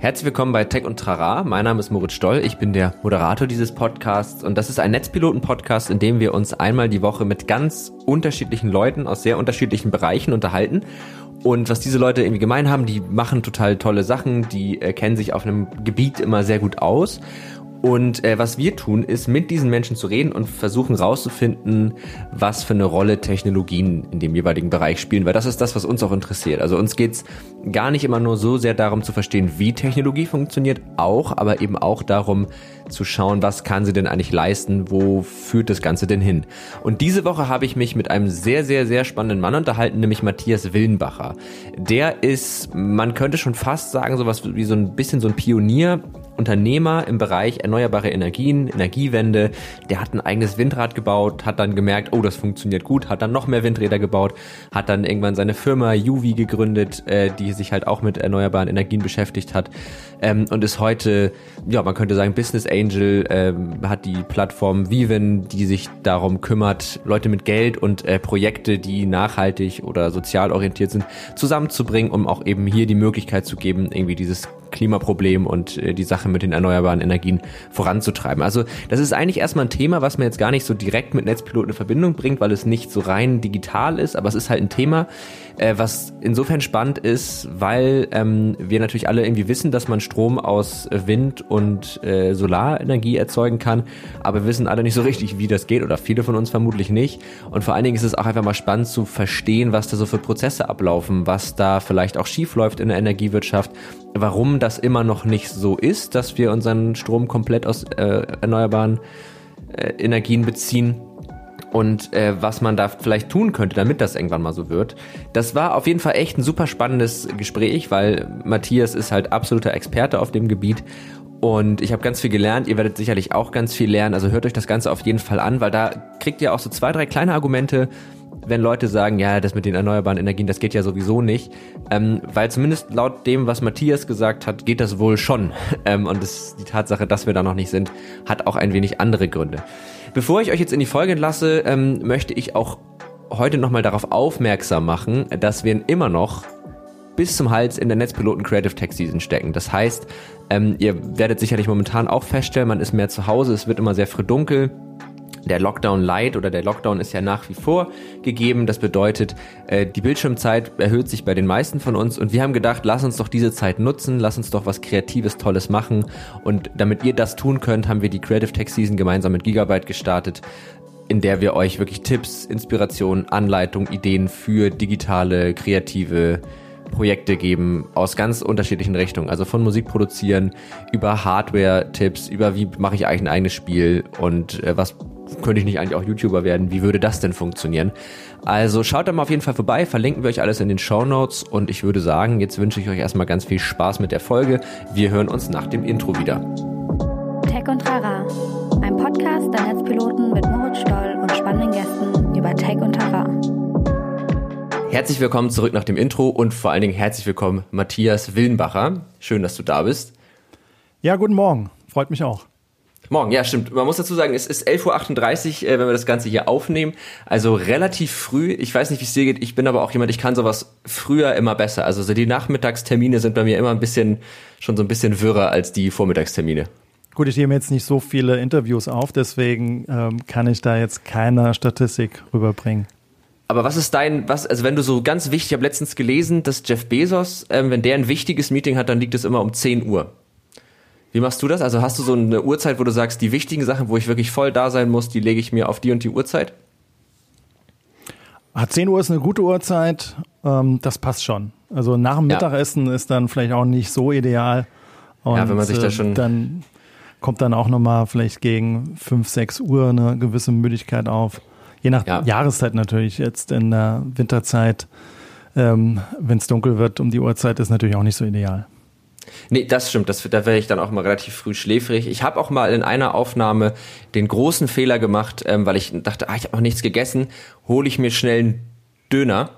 Herzlich willkommen bei Tech und Trara. Mein Name ist Moritz Stoll. Ich bin der Moderator dieses Podcasts und das ist ein Netzpiloten-Podcast, in dem wir uns einmal die Woche mit ganz unterschiedlichen Leuten aus sehr unterschiedlichen Bereichen unterhalten. Und was diese Leute irgendwie gemein haben, die machen total tolle Sachen, die äh, kennen sich auf einem Gebiet immer sehr gut aus und äh, was wir tun, ist mit diesen Menschen zu reden und versuchen rauszufinden, was für eine Rolle Technologien in dem jeweiligen Bereich spielen, weil das ist das, was uns auch interessiert. Also uns geht's gar nicht immer nur so sehr darum zu verstehen, wie Technologie funktioniert, auch, aber eben auch darum zu schauen, was kann sie denn eigentlich leisten, wo führt das Ganze denn hin. Und diese Woche habe ich mich mit einem sehr, sehr, sehr spannenden Mann unterhalten, nämlich Matthias Willenbacher. Der ist, man könnte schon fast sagen, sowas wie so ein bisschen so ein Pionier Unternehmer im Bereich erneuerbare Energien, Energiewende. Der hat ein eigenes Windrad gebaut, hat dann gemerkt, oh, das funktioniert gut, hat dann noch mehr Windräder gebaut, hat dann irgendwann seine Firma UV gegründet, äh, die sich halt auch mit erneuerbaren Energien beschäftigt hat. Ähm, und ist heute, ja, man könnte sagen, Business Angel, ähm, hat die Plattform Viven, die sich darum kümmert, Leute mit Geld und äh, Projekte, die nachhaltig oder sozial orientiert sind, zusammenzubringen, um auch eben hier die Möglichkeit zu geben, irgendwie dieses Klimaproblem und äh, die Sache mit den erneuerbaren Energien voranzutreiben. Also das ist eigentlich erstmal ein Thema, was man jetzt gar nicht so direkt mit Netzpiloten in Verbindung bringt, weil es nicht so rein digital ist, aber es ist halt ein Thema, äh, was insofern spannend ist, weil ähm, wir natürlich alle irgendwie wissen, dass man Strom aus Wind- und äh, Solarenergie erzeugen kann, aber wir wissen alle nicht so richtig, wie das geht oder viele von uns vermutlich nicht. Und vor allen Dingen ist es auch einfach mal spannend zu verstehen, was da so für Prozesse ablaufen, was da vielleicht auch schief läuft in der Energiewirtschaft, warum das immer noch nicht so ist, dass wir unseren Strom komplett aus äh, erneuerbaren äh, Energien beziehen und äh, was man da vielleicht tun könnte, damit das irgendwann mal so wird. Das war auf jeden Fall echt ein super spannendes Gespräch, weil Matthias ist halt absoluter Experte auf dem Gebiet und ich habe ganz viel gelernt. Ihr werdet sicherlich auch ganz viel lernen. Also hört euch das Ganze auf jeden Fall an, weil da kriegt ihr auch so zwei, drei kleine Argumente, wenn Leute sagen, ja, das mit den erneuerbaren Energien, das geht ja sowieso nicht. Ähm, weil zumindest laut dem, was Matthias gesagt hat, geht das wohl schon. Ähm, und das, die Tatsache, dass wir da noch nicht sind, hat auch ein wenig andere Gründe. Bevor ich euch jetzt in die Folge entlasse, ähm, möchte ich auch heute nochmal darauf aufmerksam machen, dass wir immer noch bis zum Hals in der Netzpiloten Creative Tech Season stecken. Das heißt, ähm, ihr werdet sicherlich momentan auch feststellen, man ist mehr zu Hause, es wird immer sehr früh dunkel der Lockdown Light oder der Lockdown ist ja nach wie vor gegeben. Das bedeutet, äh, die Bildschirmzeit erhöht sich bei den meisten von uns und wir haben gedacht, lass uns doch diese Zeit nutzen, lass uns doch was Kreatives, Tolles machen. Und damit ihr das tun könnt, haben wir die Creative Tech Season gemeinsam mit Gigabyte gestartet in der wir euch wirklich Tipps, Inspirationen, Anleitungen, Ideen für digitale, kreative Projekte geben aus ganz unterschiedlichen Richtungen. Also von Musik produzieren, über Hardware-Tipps, über wie mache ich eigentlich ein eigenes Spiel und äh, was könnte ich nicht eigentlich auch YouTuber werden? Wie würde das denn funktionieren? Also schaut da mal auf jeden Fall vorbei, verlinken wir euch alles in den Show Notes und ich würde sagen, jetzt wünsche ich euch erstmal ganz viel Spaß mit der Folge. Wir hören uns nach dem Intro wieder. Tech und Trara, ein Podcast der Netzpiloten mit Moritz Stoll und spannenden Gästen über Tech und Trara. Herzlich willkommen zurück nach dem Intro und vor allen Dingen herzlich willkommen Matthias Willenbacher. Schön, dass du da bist. Ja, guten Morgen. Freut mich auch. Morgen, ja, stimmt. Man muss dazu sagen, es ist 11.38 Uhr, äh, wenn wir das Ganze hier aufnehmen. Also relativ früh. Ich weiß nicht, wie es dir geht. Ich bin aber auch jemand, ich kann sowas früher immer besser. Also so die Nachmittagstermine sind bei mir immer ein bisschen, schon so ein bisschen wirrer als die Vormittagstermine. Gut, ich nehme jetzt nicht so viele Interviews auf, deswegen ähm, kann ich da jetzt keine Statistik rüberbringen. Aber was ist dein, was, also wenn du so ganz wichtig, ich habe letztens gelesen, dass Jeff Bezos, ähm, wenn der ein wichtiges Meeting hat, dann liegt es immer um 10 Uhr. Wie machst du das? Also hast du so eine Uhrzeit, wo du sagst, die wichtigen Sachen, wo ich wirklich voll da sein muss, die lege ich mir auf die und die Uhrzeit? 10 Uhr ist eine gute Uhrzeit, ähm, das passt schon. Also nach dem Mittagessen ja. ist dann vielleicht auch nicht so ideal. Und ja, wenn man sich da schon. Dann kommt dann auch nochmal vielleicht gegen 5, 6 Uhr eine gewisse Müdigkeit auf. Je nach ja. Jahreszeit natürlich. Jetzt in der Winterzeit, ähm, wenn es dunkel wird um die Uhrzeit, ist natürlich auch nicht so ideal. Nee, das stimmt. Das, da wäre ich dann auch mal relativ früh schläfrig. Ich habe auch mal in einer Aufnahme den großen Fehler gemacht, ähm, weil ich dachte, ah, ich habe noch nichts gegessen, hole ich mir schnell einen Döner.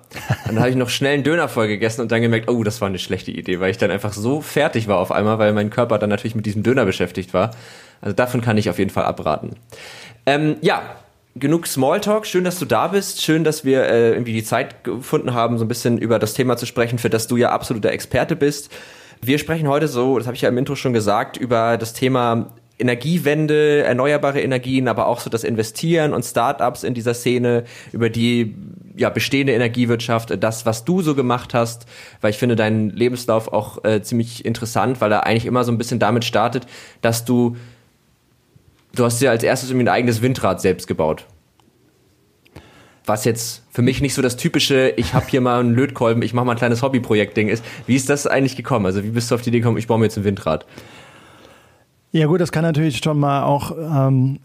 dann habe ich noch schnell einen Döner voll gegessen und dann gemerkt, oh, das war eine schlechte Idee, weil ich dann einfach so fertig war auf einmal, weil mein Körper dann natürlich mit diesem Döner beschäftigt war. Also davon kann ich auf jeden Fall abraten. Ähm, ja, genug Smalltalk. Schön, dass du da bist. Schön, dass wir äh, irgendwie die Zeit gefunden haben, so ein bisschen über das Thema zu sprechen, für das du ja absoluter Experte bist. Wir sprechen heute so, das habe ich ja im Intro schon gesagt, über das Thema Energiewende, erneuerbare Energien, aber auch so das Investieren und Startups in dieser Szene, über die ja, bestehende Energiewirtschaft, das, was du so gemacht hast, weil ich finde deinen Lebenslauf auch äh, ziemlich interessant, weil er eigentlich immer so ein bisschen damit startet, dass du, du hast dir als erstes irgendwie ein eigenes Windrad selbst gebaut. Was jetzt für mich nicht so das typische, ich habe hier mal einen Lötkolben, ich mache mal ein kleines Hobbyprojekt-Ding ist. Wie ist das eigentlich gekommen? Also wie bist du auf die Idee gekommen, ich baue mir jetzt ein Windrad? Ja gut, das kann natürlich schon mal auch ähm,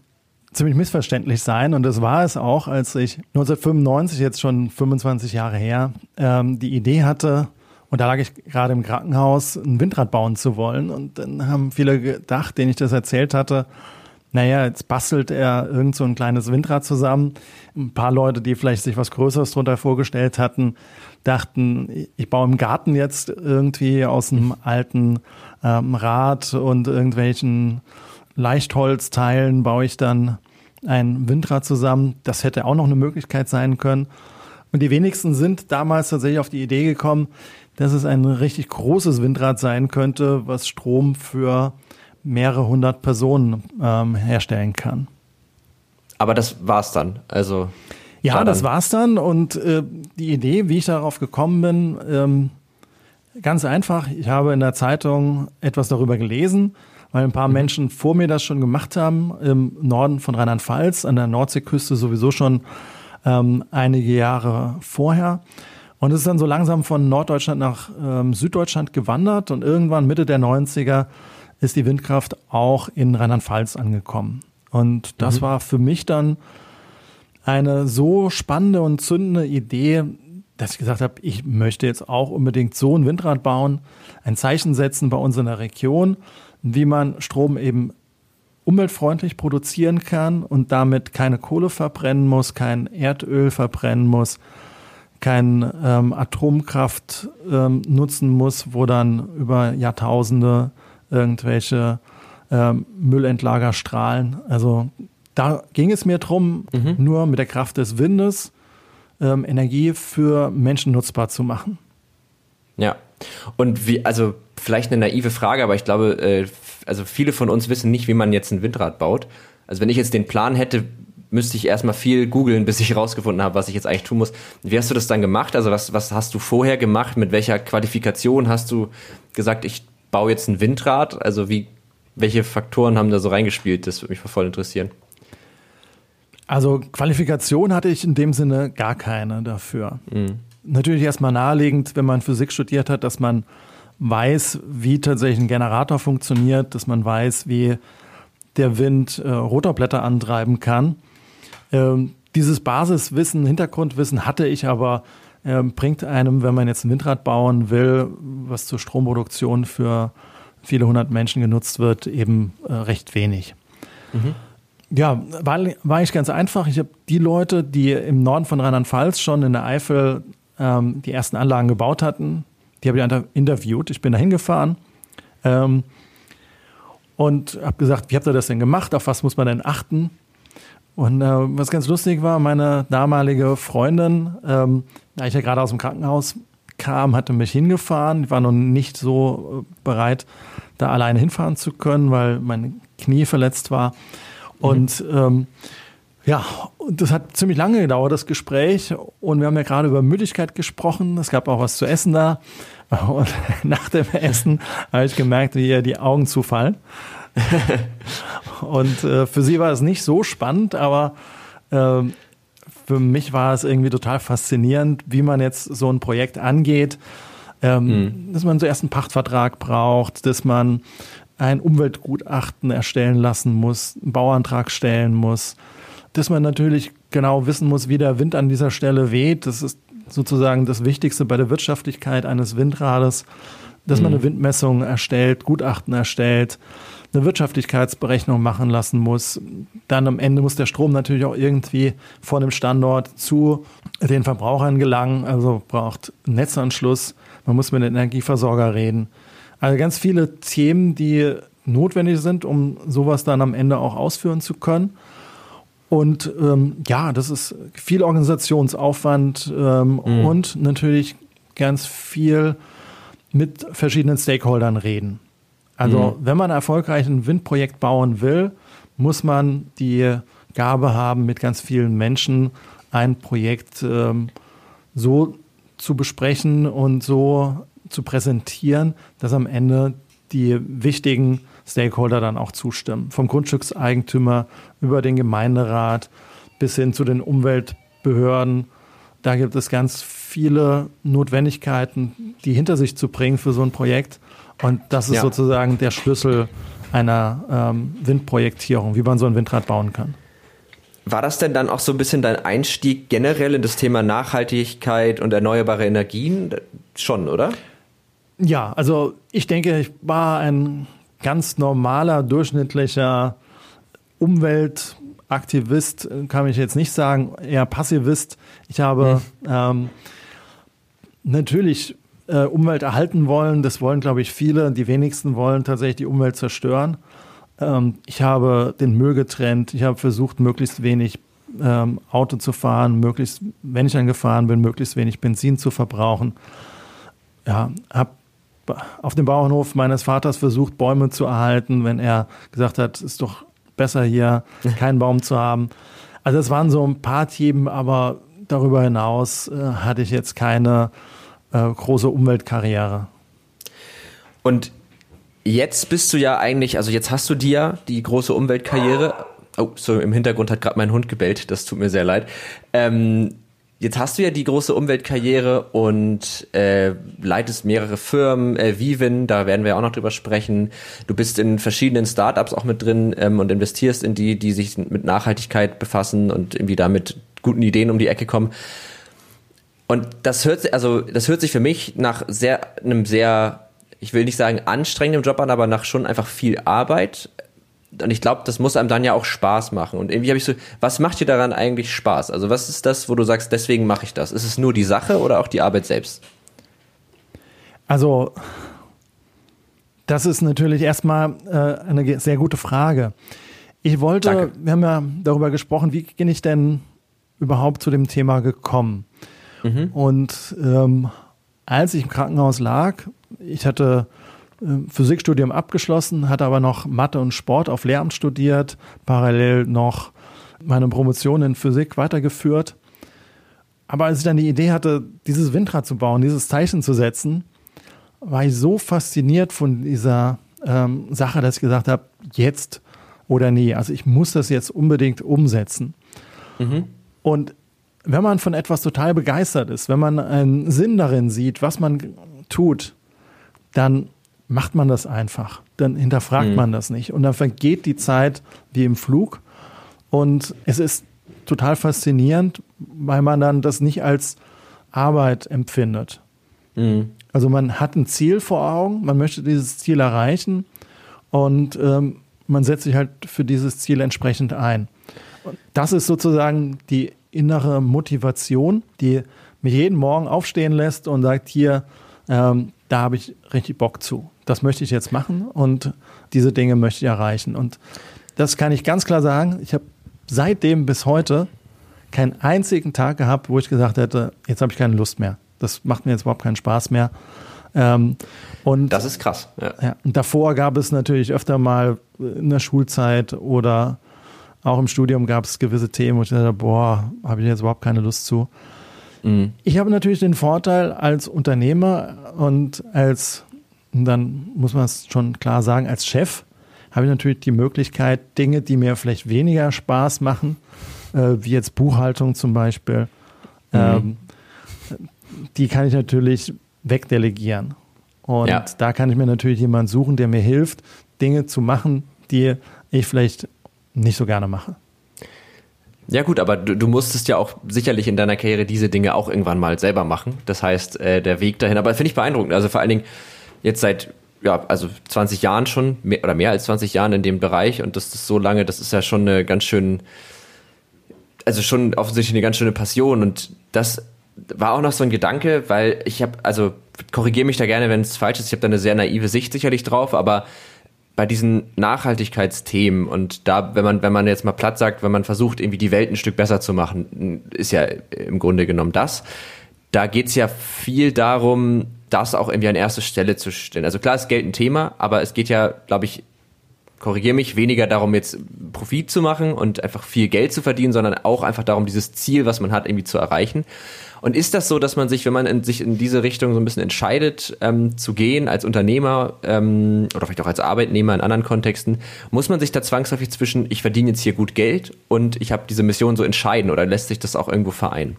ziemlich missverständlich sein und das war es auch, als ich 1995, jetzt schon 25 Jahre her, ähm, die Idee hatte, und da lag ich gerade im Krankenhaus, ein Windrad bauen zu wollen. Und dann haben viele gedacht, denen ich das erzählt hatte, naja, jetzt bastelt er irgend so ein kleines Windrad zusammen. Ein paar Leute, die vielleicht sich was Größeres drunter vorgestellt hatten, dachten, ich baue im Garten jetzt irgendwie aus einem alten ähm, Rad und irgendwelchen Leichtholzteilen baue ich dann ein Windrad zusammen. Das hätte auch noch eine Möglichkeit sein können. Und die wenigsten sind damals tatsächlich auf die Idee gekommen, dass es ein richtig großes Windrad sein könnte, was Strom für mehrere hundert Personen ähm, herstellen kann. Aber das war's dann. Also ja, war das war's dann. Und äh, die Idee, wie ich darauf gekommen bin, ähm, Ganz einfach. Ich habe in der Zeitung etwas darüber gelesen, weil ein paar mhm. Menschen vor mir das schon gemacht haben, im Norden von Rheinland-Pfalz, an der Nordseeküste sowieso schon ähm, einige Jahre vorher. Und es ist dann so langsam von Norddeutschland nach ähm, Süddeutschland gewandert und irgendwann Mitte der 90er ist die Windkraft auch in Rheinland-Pfalz angekommen. Und das mhm. war für mich dann eine so spannende und zündende Idee, dass ich gesagt habe, ich möchte jetzt auch unbedingt so ein Windrad bauen, ein Zeichen setzen bei uns in der Region, wie man Strom eben umweltfreundlich produzieren kann und damit keine Kohle verbrennen muss, kein Erdöl verbrennen muss, kein ähm, Atomkraft ähm, nutzen muss, wo dann über Jahrtausende irgendwelche ähm, Müllendlager strahlen. Also da ging es mir drum, mhm. nur mit der Kraft des Windes ähm, Energie für Menschen nutzbar zu machen. Ja. Und wie, also vielleicht eine naive Frage, aber ich glaube, äh, also viele von uns wissen nicht, wie man jetzt ein Windrad baut. Also wenn ich jetzt den Plan hätte, müsste ich erstmal viel googeln, bis ich herausgefunden habe, was ich jetzt eigentlich tun muss. Wie hast du das dann gemacht? Also was, was hast du vorher gemacht? Mit welcher Qualifikation hast du gesagt, ich baue jetzt ein Windrad? Also wie, welche Faktoren haben da so reingespielt? Das würde mich voll interessieren. Also Qualifikation hatte ich in dem Sinne gar keine dafür. Mhm. Natürlich erstmal naheliegend, wenn man Physik studiert hat, dass man weiß, wie tatsächlich ein Generator funktioniert, dass man weiß, wie der Wind äh, Rotorblätter antreiben kann. Ähm, dieses Basiswissen, Hintergrundwissen hatte ich aber, bringt einem, wenn man jetzt ein Windrad bauen will, was zur Stromproduktion für viele hundert Menschen genutzt wird, eben äh, recht wenig. Mhm. Ja, war, war eigentlich ganz einfach. Ich habe die Leute, die im Norden von Rheinland-Pfalz schon in der Eifel ähm, die ersten Anlagen gebaut hatten, die habe ich interviewt. Ich bin da hingefahren ähm, und habe gesagt, wie habt ihr das denn gemacht? Auf was muss man denn achten? Und äh, was ganz lustig war, meine damalige Freundin, ähm, da ich ja gerade aus dem Krankenhaus kam, hatte mich hingefahren. Ich war noch nicht so äh, bereit, da alleine hinfahren zu können, weil mein Knie verletzt war. Und ähm, ja, das hat ziemlich lange gedauert, das Gespräch. Und wir haben ja gerade über Müdigkeit gesprochen. Es gab auch was zu essen da. Und nach dem Essen habe ich gemerkt, wie ihr die Augen zufallen. und äh, für sie war es nicht so spannend, aber äh, für mich war es irgendwie total faszinierend, wie man jetzt so ein Projekt angeht. Ähm, mhm. Dass man zuerst einen Pachtvertrag braucht, dass man ein Umweltgutachten erstellen lassen muss, einen Bauantrag stellen muss, dass man natürlich genau wissen muss, wie der Wind an dieser Stelle weht. Das ist sozusagen das Wichtigste bei der Wirtschaftlichkeit eines Windrades, dass man eine mhm. Windmessung erstellt, Gutachten erstellt, eine Wirtschaftlichkeitsberechnung machen lassen muss. Dann am Ende muss der Strom natürlich auch irgendwie von dem Standort zu den Verbrauchern gelangen, also braucht Netzanschluss. Man muss mit dem Energieversorger reden. Also ganz viele Themen, die notwendig sind, um sowas dann am Ende auch ausführen zu können. Und ähm, ja, das ist viel Organisationsaufwand ähm, mhm. und natürlich ganz viel mit verschiedenen Stakeholdern reden. Also mhm. wenn man erfolgreich ein Windprojekt bauen will, muss man die Gabe haben, mit ganz vielen Menschen ein Projekt ähm, so zu besprechen und so zu präsentieren, dass am Ende die wichtigen Stakeholder dann auch zustimmen. Vom Grundstückseigentümer über den Gemeinderat bis hin zu den Umweltbehörden. Da gibt es ganz viele Notwendigkeiten, die hinter sich zu bringen für so ein Projekt. Und das ist ja. sozusagen der Schlüssel einer ähm, Windprojektierung, wie man so ein Windrad bauen kann. War das denn dann auch so ein bisschen dein Einstieg generell in das Thema Nachhaltigkeit und erneuerbare Energien? Schon, oder? Ja, also ich denke, ich war ein ganz normaler, durchschnittlicher Umweltaktivist, kann ich jetzt nicht sagen, eher Passivist. Ich habe hm. ähm, natürlich äh, Umwelt erhalten wollen. Das wollen, glaube ich, viele. Die wenigsten wollen tatsächlich die Umwelt zerstören. Ähm, ich habe den Müll getrennt. Ich habe versucht, möglichst wenig ähm, Auto zu fahren, möglichst, wenn ich dann gefahren bin, möglichst wenig Benzin zu verbrauchen. Ja, habe auf dem Bauernhof meines Vaters versucht, Bäume zu erhalten, wenn er gesagt hat, es ist doch besser hier keinen Baum zu haben. Also es waren so ein paar Themen, aber darüber hinaus äh, hatte ich jetzt keine äh, große Umweltkarriere. Und jetzt bist du ja eigentlich, also jetzt hast du dir die große Umweltkarriere. Oh, so im Hintergrund hat gerade mein Hund gebellt, das tut mir sehr leid. Ähm, jetzt hast du ja die große Umweltkarriere und äh, leitest mehrere Firmen, äh, Vivin, da werden wir auch noch drüber sprechen. Du bist in verschiedenen Startups auch mit drin ähm, und investierst in die, die sich mit Nachhaltigkeit befassen und irgendwie da mit guten Ideen um die Ecke kommen. Und das hört sich, also das hört sich für mich nach sehr einem sehr, ich will nicht sagen anstrengendem Job an, aber nach schon einfach viel Arbeit. Und ich glaube, das muss einem dann ja auch Spaß machen. Und irgendwie habe ich so, was macht dir daran eigentlich Spaß? Also was ist das, wo du sagst, deswegen mache ich das? Ist es nur die Sache oder auch die Arbeit selbst? Also das ist natürlich erstmal äh, eine sehr gute Frage. Ich wollte, Danke. wir haben ja darüber gesprochen, wie bin ich denn überhaupt zu dem Thema gekommen? Mhm. Und ähm, als ich im Krankenhaus lag, ich hatte äh, Physikstudium abgeschlossen, hatte aber noch Mathe und Sport auf Lehramt studiert, parallel noch meine Promotion in Physik weitergeführt. Aber als ich dann die Idee hatte, dieses Windrad zu bauen, dieses Zeichen zu setzen, war ich so fasziniert von dieser ähm, Sache, dass ich gesagt habe, jetzt oder nie. Also ich muss das jetzt unbedingt umsetzen. Mhm. Und wenn man von etwas total begeistert ist, wenn man einen Sinn darin sieht, was man tut, dann macht man das einfach. Dann hinterfragt mhm. man das nicht. Und dann vergeht die Zeit wie im Flug. Und es ist total faszinierend, weil man dann das nicht als Arbeit empfindet. Mhm. Also man hat ein Ziel vor Augen, man möchte dieses Ziel erreichen und ähm, man setzt sich halt für dieses Ziel entsprechend ein. Und das ist sozusagen die innere Motivation, die mich jeden Morgen aufstehen lässt und sagt, hier, ähm, da habe ich richtig Bock zu. Das möchte ich jetzt machen und diese Dinge möchte ich erreichen. Und das kann ich ganz klar sagen. Ich habe seitdem bis heute keinen einzigen Tag gehabt, wo ich gesagt hätte, jetzt habe ich keine Lust mehr. Das macht mir jetzt überhaupt keinen Spaß mehr. Ähm, und das ist krass. Ja. Ja, und davor gab es natürlich öfter mal in der Schulzeit oder auch im Studium gab es gewisse Themen, wo ich dachte, boah, habe ich jetzt überhaupt keine Lust zu. Mhm. Ich habe natürlich den Vorteil als Unternehmer und als, dann muss man es schon klar sagen, als Chef habe ich natürlich die Möglichkeit, Dinge, die mir vielleicht weniger Spaß machen, äh, wie jetzt Buchhaltung zum Beispiel, mhm. ähm, die kann ich natürlich wegdelegieren. Und ja. da kann ich mir natürlich jemanden suchen, der mir hilft, Dinge zu machen, die ich vielleicht nicht so gerne mache. Ja gut, aber du, du musstest ja auch sicherlich in deiner Karriere diese Dinge auch irgendwann mal selber machen. Das heißt, äh, der Weg dahin, aber finde ich beeindruckend. Also vor allen Dingen jetzt seit ja, also 20 Jahren schon, mehr, oder mehr als 20 Jahren in dem Bereich und das ist so lange, das ist ja schon eine ganz schön, also schon offensichtlich eine ganz schöne Passion und das war auch noch so ein Gedanke, weil ich habe, also korrigiere mich da gerne, wenn es falsch ist, ich habe da eine sehr naive Sicht sicherlich drauf, aber bei diesen Nachhaltigkeitsthemen und da, wenn man, wenn man jetzt mal platt sagt, wenn man versucht, irgendwie die Welt ein Stück besser zu machen, ist ja im Grunde genommen das. Da geht's ja viel darum, das auch irgendwie an erste Stelle zu stellen. Also klar ist Geld ein Thema, aber es geht ja, glaube ich, korrigiere mich, weniger darum, jetzt Profit zu machen und einfach viel Geld zu verdienen, sondern auch einfach darum, dieses Ziel, was man hat, irgendwie zu erreichen. Und ist das so, dass man sich, wenn man in, sich in diese Richtung so ein bisschen entscheidet, ähm, zu gehen als Unternehmer ähm, oder vielleicht auch als Arbeitnehmer in anderen Kontexten, muss man sich da zwangsläufig zwischen, ich verdiene jetzt hier gut Geld und ich habe diese Mission so entscheiden oder lässt sich das auch irgendwo vereinen?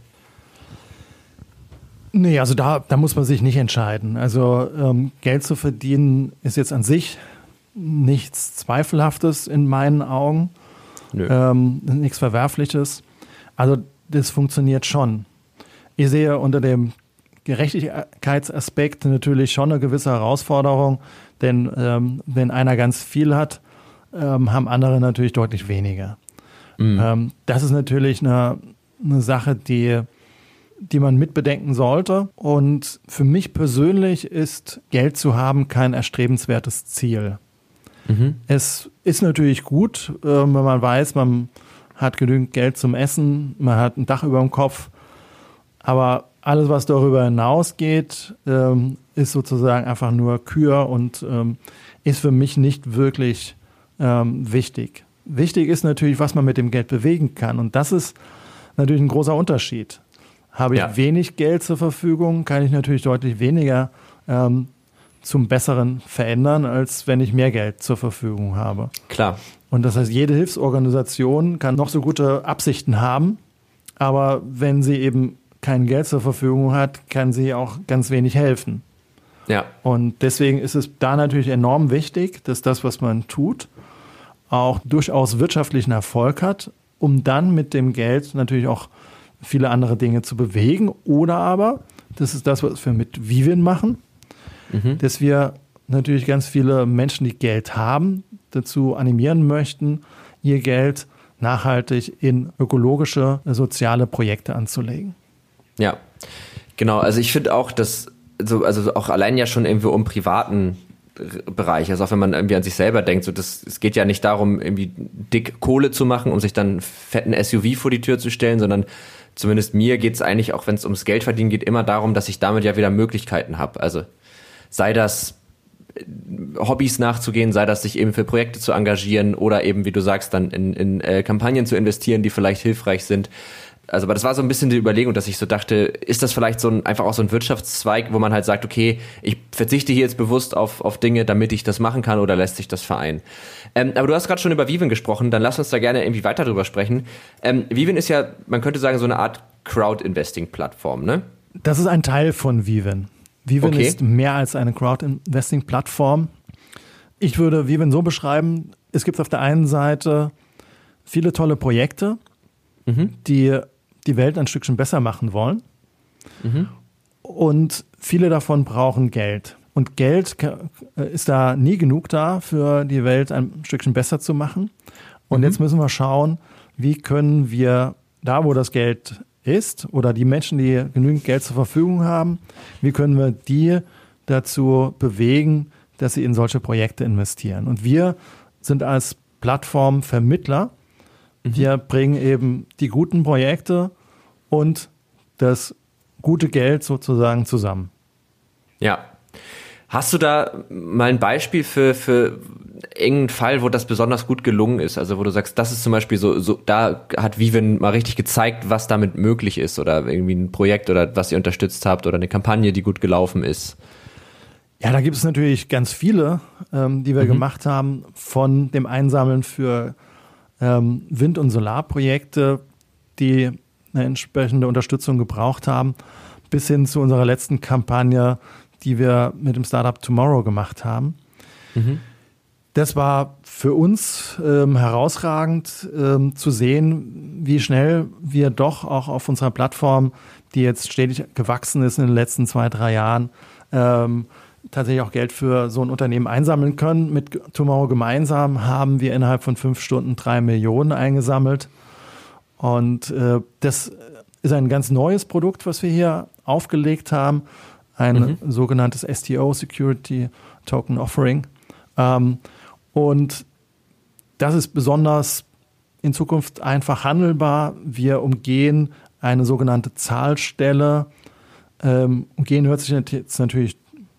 Nee, also da, da muss man sich nicht entscheiden. Also ähm, Geld zu verdienen ist jetzt an sich nichts Zweifelhaftes in meinen Augen. Ähm, nichts Verwerfliches. Also das funktioniert schon. Ich sehe unter dem Gerechtigkeitsaspekt natürlich schon eine gewisse Herausforderung, denn ähm, wenn einer ganz viel hat, ähm, haben andere natürlich deutlich weniger. Mhm. Ähm, das ist natürlich eine, eine Sache, die, die man mitbedenken sollte. Und für mich persönlich ist Geld zu haben kein erstrebenswertes Ziel. Mhm. Es ist natürlich gut, äh, wenn man weiß, man hat genügend Geld zum Essen, man hat ein Dach über dem Kopf, aber alles, was darüber hinausgeht, ähm, ist sozusagen einfach nur Kür und ähm, ist für mich nicht wirklich ähm, wichtig. Wichtig ist natürlich, was man mit dem Geld bewegen kann. Und das ist natürlich ein großer Unterschied. Habe ich ja. wenig Geld zur Verfügung, kann ich natürlich deutlich weniger ähm, zum Besseren verändern, als wenn ich mehr Geld zur Verfügung habe. Klar. Und das heißt, jede Hilfsorganisation kann noch so gute Absichten haben, aber wenn sie eben kein Geld zur Verfügung hat, kann sie auch ganz wenig helfen. Ja. Und deswegen ist es da natürlich enorm wichtig, dass das, was man tut, auch durchaus wirtschaftlichen Erfolg hat, um dann mit dem Geld natürlich auch viele andere Dinge zu bewegen. Oder aber, das ist das, was wir mit Vivin machen, mhm. dass wir natürlich ganz viele Menschen, die Geld haben, dazu animieren möchten, ihr Geld nachhaltig in ökologische, soziale Projekte anzulegen. Ja, genau. Also ich finde auch, dass so, also auch allein ja schon irgendwie um privaten Bereich, also auch wenn man irgendwie an sich selber denkt, so das, es geht ja nicht darum, irgendwie dick Kohle zu machen, um sich dann einen fetten SUV vor die Tür zu stellen, sondern zumindest mir geht es eigentlich, auch wenn es ums Geld verdienen geht, immer darum, dass ich damit ja wieder Möglichkeiten habe. Also sei das äh, Hobbys nachzugehen, sei das sich eben für Projekte zu engagieren oder eben, wie du sagst, dann in, in äh, Kampagnen zu investieren, die vielleicht hilfreich sind. Also, aber das war so ein bisschen die Überlegung, dass ich so dachte, ist das vielleicht so ein, einfach auch so ein Wirtschaftszweig, wo man halt sagt, okay, ich verzichte hier jetzt bewusst auf, auf Dinge, damit ich das machen kann oder lässt sich das vereinen? Ähm, aber du hast gerade schon über Vivin gesprochen, dann lass uns da gerne irgendwie weiter drüber sprechen. Ähm, Vivin ist ja, man könnte sagen, so eine Art Crowd-Investing-Plattform, ne? Das ist ein Teil von Vivin. Vivin okay. ist mehr als eine Crowd-Investing-Plattform. Ich würde Vivin so beschreiben, es gibt auf der einen Seite viele tolle Projekte, mhm. die die Welt ein Stückchen besser machen wollen. Mhm. Und viele davon brauchen Geld. Und Geld ist da nie genug da, für die Welt ein Stückchen besser zu machen. Und mhm. jetzt müssen wir schauen, wie können wir da, wo das Geld ist oder die Menschen, die genügend Geld zur Verfügung haben, wie können wir die dazu bewegen, dass sie in solche Projekte investieren. Und wir sind als Plattform Vermittler. Mhm. Wir bringen eben die guten Projekte und das gute Geld sozusagen zusammen. Ja. Hast du da mal ein Beispiel für, für engen Fall, wo das besonders gut gelungen ist? Also wo du sagst, das ist zum Beispiel so, so da hat Viven mal richtig gezeigt, was damit möglich ist oder irgendwie ein Projekt oder was ihr unterstützt habt oder eine Kampagne, die gut gelaufen ist. Ja, da gibt es natürlich ganz viele, ähm, die wir mhm. gemacht haben, von dem Einsammeln für ähm, Wind- und Solarprojekte, die eine entsprechende Unterstützung gebraucht haben, bis hin zu unserer letzten Kampagne, die wir mit dem Startup Tomorrow gemacht haben. Mhm. Das war für uns ähm, herausragend ähm, zu sehen, wie schnell wir doch auch auf unserer Plattform, die jetzt stetig gewachsen ist in den letzten zwei, drei Jahren, ähm, tatsächlich auch Geld für so ein Unternehmen einsammeln können. Mit Tomorrow gemeinsam haben wir innerhalb von fünf Stunden drei Millionen eingesammelt. Und äh, das ist ein ganz neues Produkt, was wir hier aufgelegt haben. Ein mhm. sogenanntes STO, Security Token Offering. Ähm, und das ist besonders in Zukunft einfach handelbar. Wir umgehen eine sogenannte Zahlstelle Ähm, gehen hört sich jetzt natürlich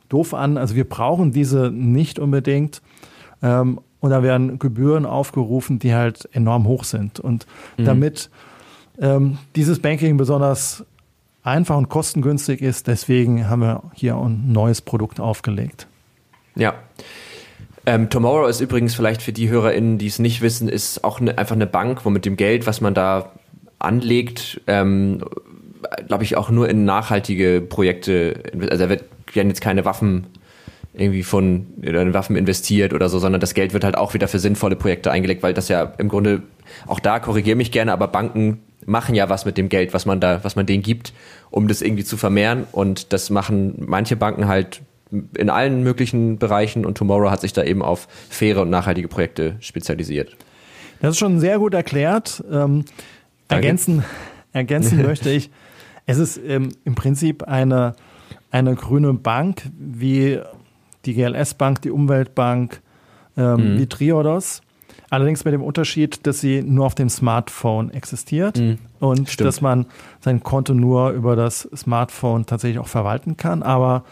doof an. Also wir brauchen diese nicht unbedingt. Ähm, und da werden Gebühren aufgerufen, die halt enorm hoch sind. Und mhm. damit ähm, dieses Banking besonders einfach und kostengünstig ist, deswegen haben wir hier ein neues Produkt aufgelegt. Ja. Ähm, Tomorrow ist übrigens vielleicht für die HörerInnen, die es nicht wissen, ist auch ne, einfach eine Bank, wo mit dem Geld, was man da anlegt, ähm, glaube ich, auch nur in nachhaltige Projekte, also da werden jetzt keine Waffen irgendwie von in Waffen investiert oder so, sondern das Geld wird halt auch wieder für sinnvolle Projekte eingelegt, weil das ja im Grunde, auch da korrigiere mich gerne, aber Banken machen ja was mit dem Geld, was man da, was man denen gibt, um das irgendwie zu vermehren und das machen manche Banken halt in allen möglichen Bereichen und Tomorrow hat sich da eben auf faire und nachhaltige Projekte spezialisiert. Das ist schon sehr gut erklärt. Ähm, ergänzen, ergänzen möchte ich, es ist ähm, im Prinzip eine, eine grüne Bank wie die GLS Bank, die Umweltbank, ähm, mhm. wie Triodos. Allerdings mit dem Unterschied, dass sie nur auf dem Smartphone existiert mhm. und Stimmt. dass man sein Konto nur über das Smartphone tatsächlich auch verwalten kann. Aber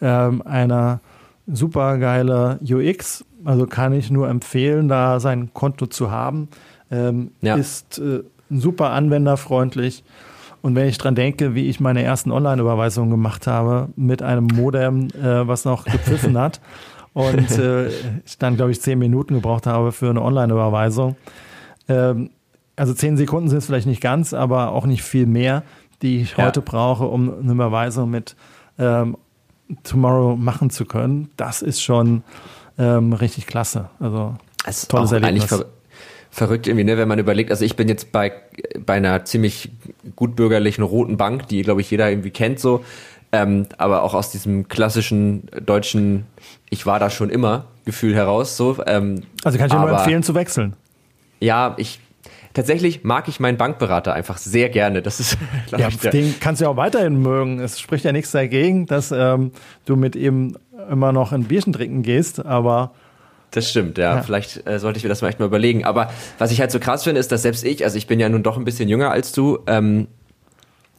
ähm, eine super geile UX, also kann ich nur empfehlen, da sein Konto zu haben. Ähm, ja. Ist äh, super anwenderfreundlich. Und wenn ich dran denke, wie ich meine ersten Online-Überweisungen gemacht habe mit einem Modem, äh, was noch gepfiffen hat und äh, ich dann, glaube ich, zehn Minuten gebraucht habe für eine Online-Überweisung. Ähm, also zehn Sekunden sind es vielleicht nicht ganz, aber auch nicht viel mehr, die ich ja. heute brauche, um eine Überweisung mit ähm, Tomorrow machen zu können. Das ist schon ähm, richtig klasse. Also tolles Erlebnis verrückt irgendwie, ne, wenn man überlegt, also ich bin jetzt bei, bei einer ziemlich gutbürgerlichen roten Bank, die, glaube ich, jeder irgendwie kennt so, ähm, aber auch aus diesem klassischen deutschen, ich war da schon immer Gefühl heraus. So, ähm, also kann ich dir nur empfehlen zu wechseln. Ja, ich tatsächlich mag ich meinen Bankberater einfach sehr gerne. Das ist, ja, ich, den kannst du ja auch weiterhin mögen. Es spricht ja nichts dagegen, dass ähm, du mit ihm immer noch ein Bierchen trinken gehst, aber das stimmt, ja. ja. Vielleicht äh, sollte ich mir das mal echt mal überlegen. Aber was ich halt so krass finde, ist, dass selbst ich, also ich bin ja nun doch ein bisschen jünger als du, ähm,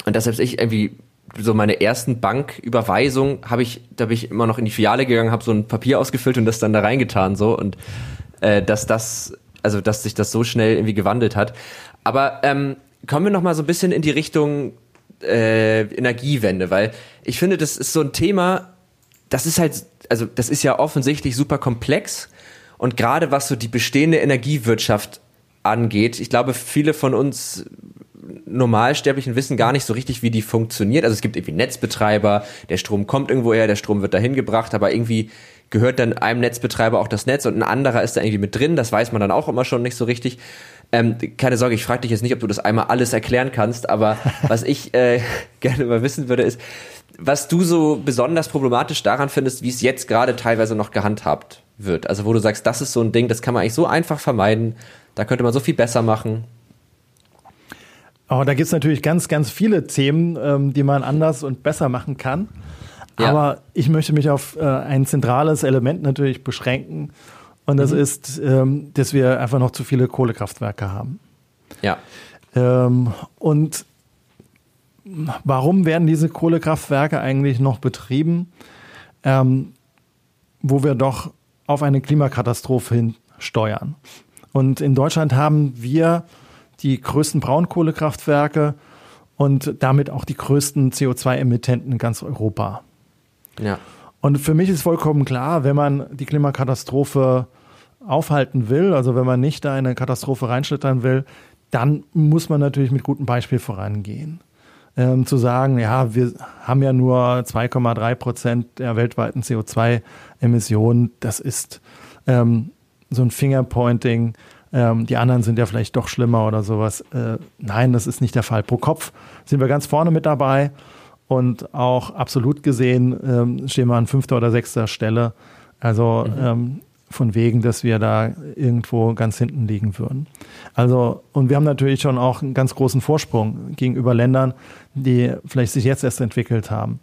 und dass selbst ich irgendwie so meine ersten Banküberweisungen habe ich, da bin ich immer noch in die Filiale gegangen, habe so ein Papier ausgefüllt und das dann da reingetan so und äh, dass das, also dass sich das so schnell irgendwie gewandelt hat. Aber ähm, kommen wir noch mal so ein bisschen in die Richtung äh, Energiewende, weil ich finde, das ist so ein Thema, das ist halt, also das ist ja offensichtlich super komplex und gerade was so die bestehende Energiewirtschaft angeht, ich glaube, viele von uns Normalsterblichen wissen gar nicht so richtig, wie die funktioniert. Also es gibt irgendwie Netzbetreiber, der Strom kommt irgendwo her, der Strom wird dahin gebracht, aber irgendwie gehört dann einem Netzbetreiber auch das Netz und ein anderer ist da irgendwie mit drin. Das weiß man dann auch immer schon nicht so richtig. Ähm, keine Sorge, ich frage dich jetzt nicht, ob du das einmal alles erklären kannst, aber was ich äh, gerne mal wissen würde, ist, was du so besonders problematisch daran findest, wie es jetzt gerade teilweise noch gehandhabt wird. Also wo du sagst, das ist so ein Ding, das kann man eigentlich so einfach vermeiden, da könnte man so viel besser machen. Oh, da gibt es natürlich ganz, ganz viele Themen, ähm, die man anders und besser machen kann. Ja. Aber ich möchte mich auf äh, ein zentrales Element natürlich beschränken. Und das mhm. ist, ähm, dass wir einfach noch zu viele Kohlekraftwerke haben. Ja. Ähm, und warum werden diese Kohlekraftwerke eigentlich noch betrieben, ähm, wo wir doch auf eine Klimakatastrophe hin steuern? Und in Deutschland haben wir die größten Braunkohlekraftwerke und damit auch die größten CO2-Emittenten in ganz Europa. Ja. Und für mich ist vollkommen klar, wenn man die Klimakatastrophe aufhalten will, also wenn man nicht da in eine Katastrophe reinschlittern will, dann muss man natürlich mit gutem Beispiel vorangehen ähm, zu sagen, ja, wir haben ja nur 2,3 Prozent der weltweiten CO2-Emissionen. Das ist ähm, so ein Fingerpointing. Ähm, die anderen sind ja vielleicht doch schlimmer oder sowas. Äh, nein, das ist nicht der Fall. Pro Kopf sind wir ganz vorne mit dabei und auch absolut gesehen ähm, stehen wir an fünfter oder sechster Stelle. Also mhm. ähm, von wegen, dass wir da irgendwo ganz hinten liegen würden. Also, und wir haben natürlich schon auch einen ganz großen Vorsprung gegenüber Ländern, die vielleicht sich jetzt erst entwickelt haben.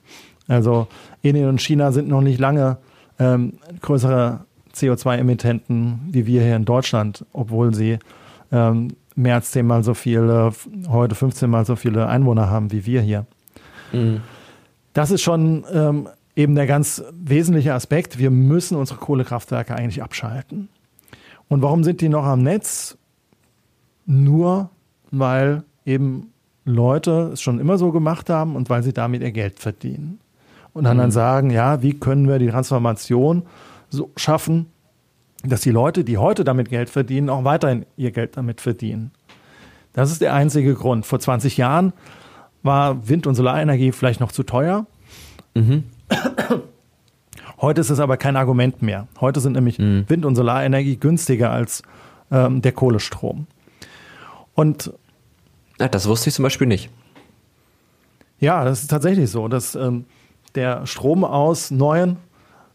Also Indien und China sind noch nicht lange ähm, größere CO2-Emittenten wie wir hier in Deutschland, obwohl sie ähm, mehr als zehnmal so viele, heute 15 mal so viele Einwohner haben wie wir hier. Mhm. das ist schon ähm, eben der ganz wesentliche Aspekt. Wir müssen unsere Kohlekraftwerke eigentlich abschalten. Und warum sind die noch am Netz? Nur weil eben Leute es schon immer so gemacht haben und weil sie damit ihr Geld verdienen. Und dann, mhm. dann sagen, ja, wie können wir die Transformation so schaffen, dass die Leute, die heute damit Geld verdienen, auch weiterhin ihr Geld damit verdienen. Das ist der einzige Grund. Vor 20 Jahren war Wind- und Solarenergie vielleicht noch zu teuer. Mhm. Heute ist es aber kein Argument mehr. Heute sind nämlich mhm. Wind- und Solarenergie günstiger als ähm, der Kohlestrom. Und ja, das wusste ich zum Beispiel nicht. Ja, das ist tatsächlich so, dass ähm, der Strom aus neuen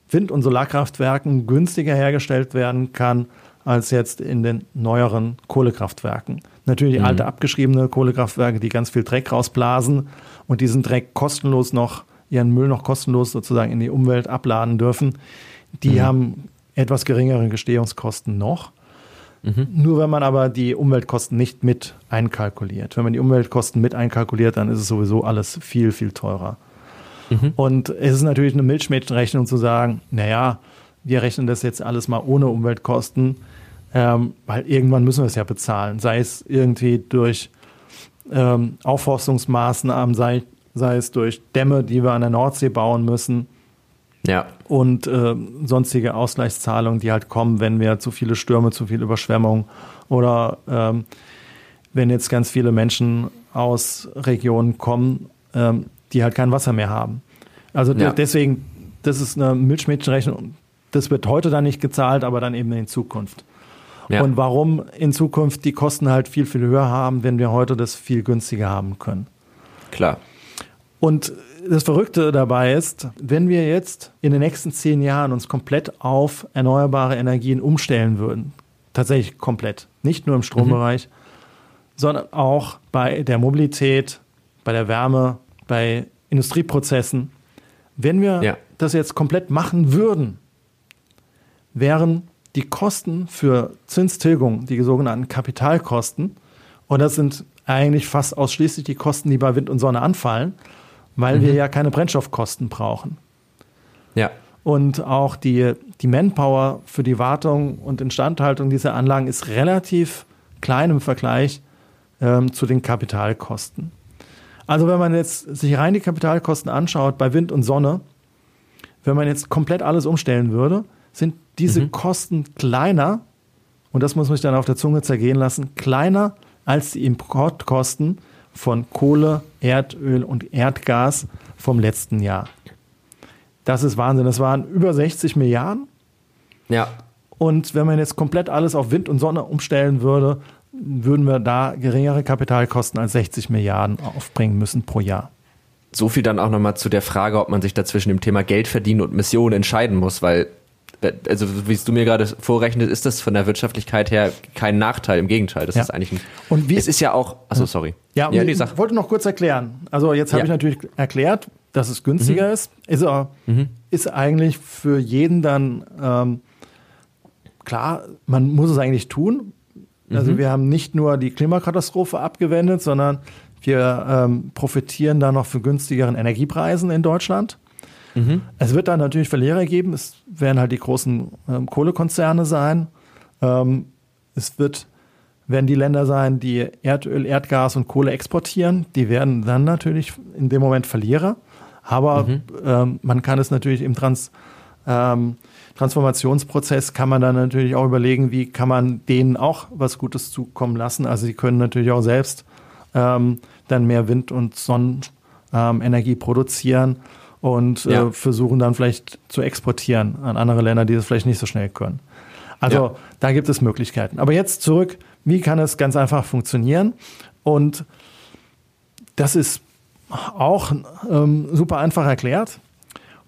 Wind- und Solarkraftwerken günstiger hergestellt werden kann als jetzt in den neueren Kohlekraftwerken. Natürlich mhm. alte abgeschriebene Kohlekraftwerke, die ganz viel Dreck rausblasen und diesen Dreck kostenlos noch, ihren Müll noch kostenlos sozusagen in die Umwelt abladen dürfen. Die mhm. haben etwas geringere Gestehungskosten noch. Mhm. Nur wenn man aber die Umweltkosten nicht mit einkalkuliert. Wenn man die Umweltkosten mit einkalkuliert, dann ist es sowieso alles viel, viel teurer. Mhm. Und es ist natürlich eine Milchmädchenrechnung zu sagen, naja, wir rechnen das jetzt alles mal ohne Umweltkosten, ähm, weil irgendwann müssen wir es ja bezahlen. Sei es irgendwie durch ähm, Aufforstungsmaßnahmen, sei, sei es durch Dämme, die wir an der Nordsee bauen müssen. Ja. Und äh, sonstige Ausgleichszahlungen, die halt kommen, wenn wir zu viele Stürme, zu viel Überschwemmung oder ähm, wenn jetzt ganz viele Menschen aus Regionen kommen, ähm, die halt kein Wasser mehr haben. Also ja. deswegen, das ist eine Milchmädchenrechnung. Das wird heute dann nicht gezahlt, aber dann eben in Zukunft. Ja. Und warum in Zukunft die Kosten halt viel, viel höher haben, wenn wir heute das viel günstiger haben können. Klar. Und das Verrückte dabei ist, wenn wir jetzt in den nächsten zehn Jahren uns komplett auf erneuerbare Energien umstellen würden, tatsächlich komplett, nicht nur im Strombereich, mhm. sondern auch bei der Mobilität, bei der Wärme, bei Industrieprozessen. Wenn wir ja. das jetzt komplett machen würden, wären die Kosten für Zinstilgung, die sogenannten Kapitalkosten, und das sind eigentlich fast ausschließlich die Kosten, die bei Wind und Sonne anfallen, weil mhm. wir ja keine Brennstoffkosten brauchen. Ja. Und auch die, die Manpower für die Wartung und Instandhaltung dieser Anlagen ist relativ klein im Vergleich ähm, zu den Kapitalkosten. Also wenn man jetzt sich rein die Kapitalkosten anschaut bei Wind und Sonne, wenn man jetzt komplett alles umstellen würde, sind diese mhm. Kosten kleiner, und das muss man sich dann auf der Zunge zergehen lassen, kleiner als die Importkosten von Kohle, Erdöl und Erdgas vom letzten Jahr. Das ist Wahnsinn. Das waren über 60 Milliarden. Ja. Und wenn man jetzt komplett alles auf Wind und Sonne umstellen würde, würden wir da geringere Kapitalkosten als 60 Milliarden aufbringen müssen pro Jahr. So viel dann auch nochmal zu der Frage, ob man sich da zwischen dem Thema Geld verdienen und Mission entscheiden muss, weil also wie du mir gerade vorrechnest, ist das von der Wirtschaftlichkeit her kein Nachteil. Im Gegenteil, das ja. ist eigentlich ein. Und wie, es ist ja auch. Achso, sorry. Ja, ja ich wollte noch kurz erklären. Also jetzt habe ja. ich natürlich erklärt, dass es günstiger mhm. ist. Ist, mhm. ist eigentlich für jeden dann ähm, klar. Man muss es eigentlich tun. Also mhm. wir haben nicht nur die Klimakatastrophe abgewendet, sondern wir ähm, profitieren da noch für günstigeren Energiepreisen in Deutschland. Mhm. Es wird dann natürlich Verlierer geben. Es werden halt die großen ähm, Kohlekonzerne sein. Ähm, es wird, werden die Länder sein, die Erdöl, Erdgas und Kohle exportieren. Die werden dann natürlich in dem Moment Verlierer. Aber mhm. ähm, man kann es natürlich im Trans, ähm, Transformationsprozess kann man dann natürlich auch überlegen, wie kann man denen auch was Gutes zukommen lassen. Also sie können natürlich auch selbst ähm, dann mehr Wind- und Sonnenenergie produzieren und äh, ja. äh, versuchen dann vielleicht zu exportieren an andere Länder, die das vielleicht nicht so schnell können. Also ja. da gibt es Möglichkeiten. Aber jetzt zurück, wie kann es ganz einfach funktionieren? Und das ist auch ähm, super einfach erklärt.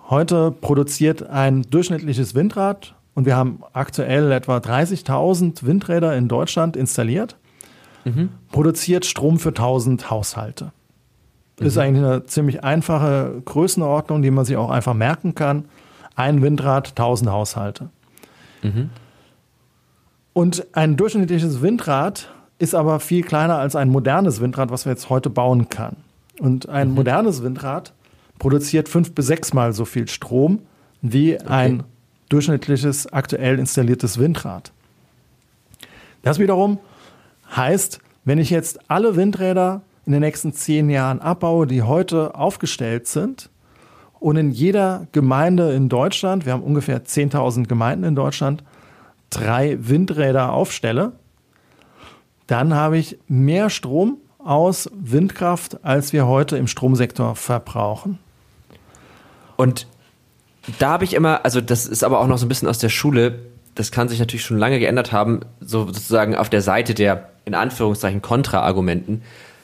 Heute produziert ein durchschnittliches Windrad und wir haben aktuell etwa 30.000 Windräder in Deutschland installiert, mhm. produziert Strom für 1000 Haushalte. Mhm. Ist eigentlich eine ziemlich einfache Größenordnung, die man sich auch einfach merken kann. Ein Windrad, 1000 Haushalte. Mhm. Und ein durchschnittliches Windrad ist aber viel kleiner als ein modernes Windrad, was man jetzt heute bauen kann. Und ein mhm. modernes Windrad produziert fünf bis sechsmal so viel Strom wie okay. ein durchschnittliches aktuell installiertes Windrad. Das wiederum heißt, wenn ich jetzt alle Windräder in den nächsten zehn Jahren abbaue, die heute aufgestellt sind, und in jeder Gemeinde in Deutschland, wir haben ungefähr 10.000 Gemeinden in Deutschland, drei Windräder aufstelle, dann habe ich mehr Strom aus Windkraft, als wir heute im Stromsektor verbrauchen. Und da habe ich immer, also das ist aber auch noch so ein bisschen aus der Schule, das kann sich natürlich schon lange geändert haben, so sozusagen auf der Seite der in Anführungszeichen Kontraargumenten,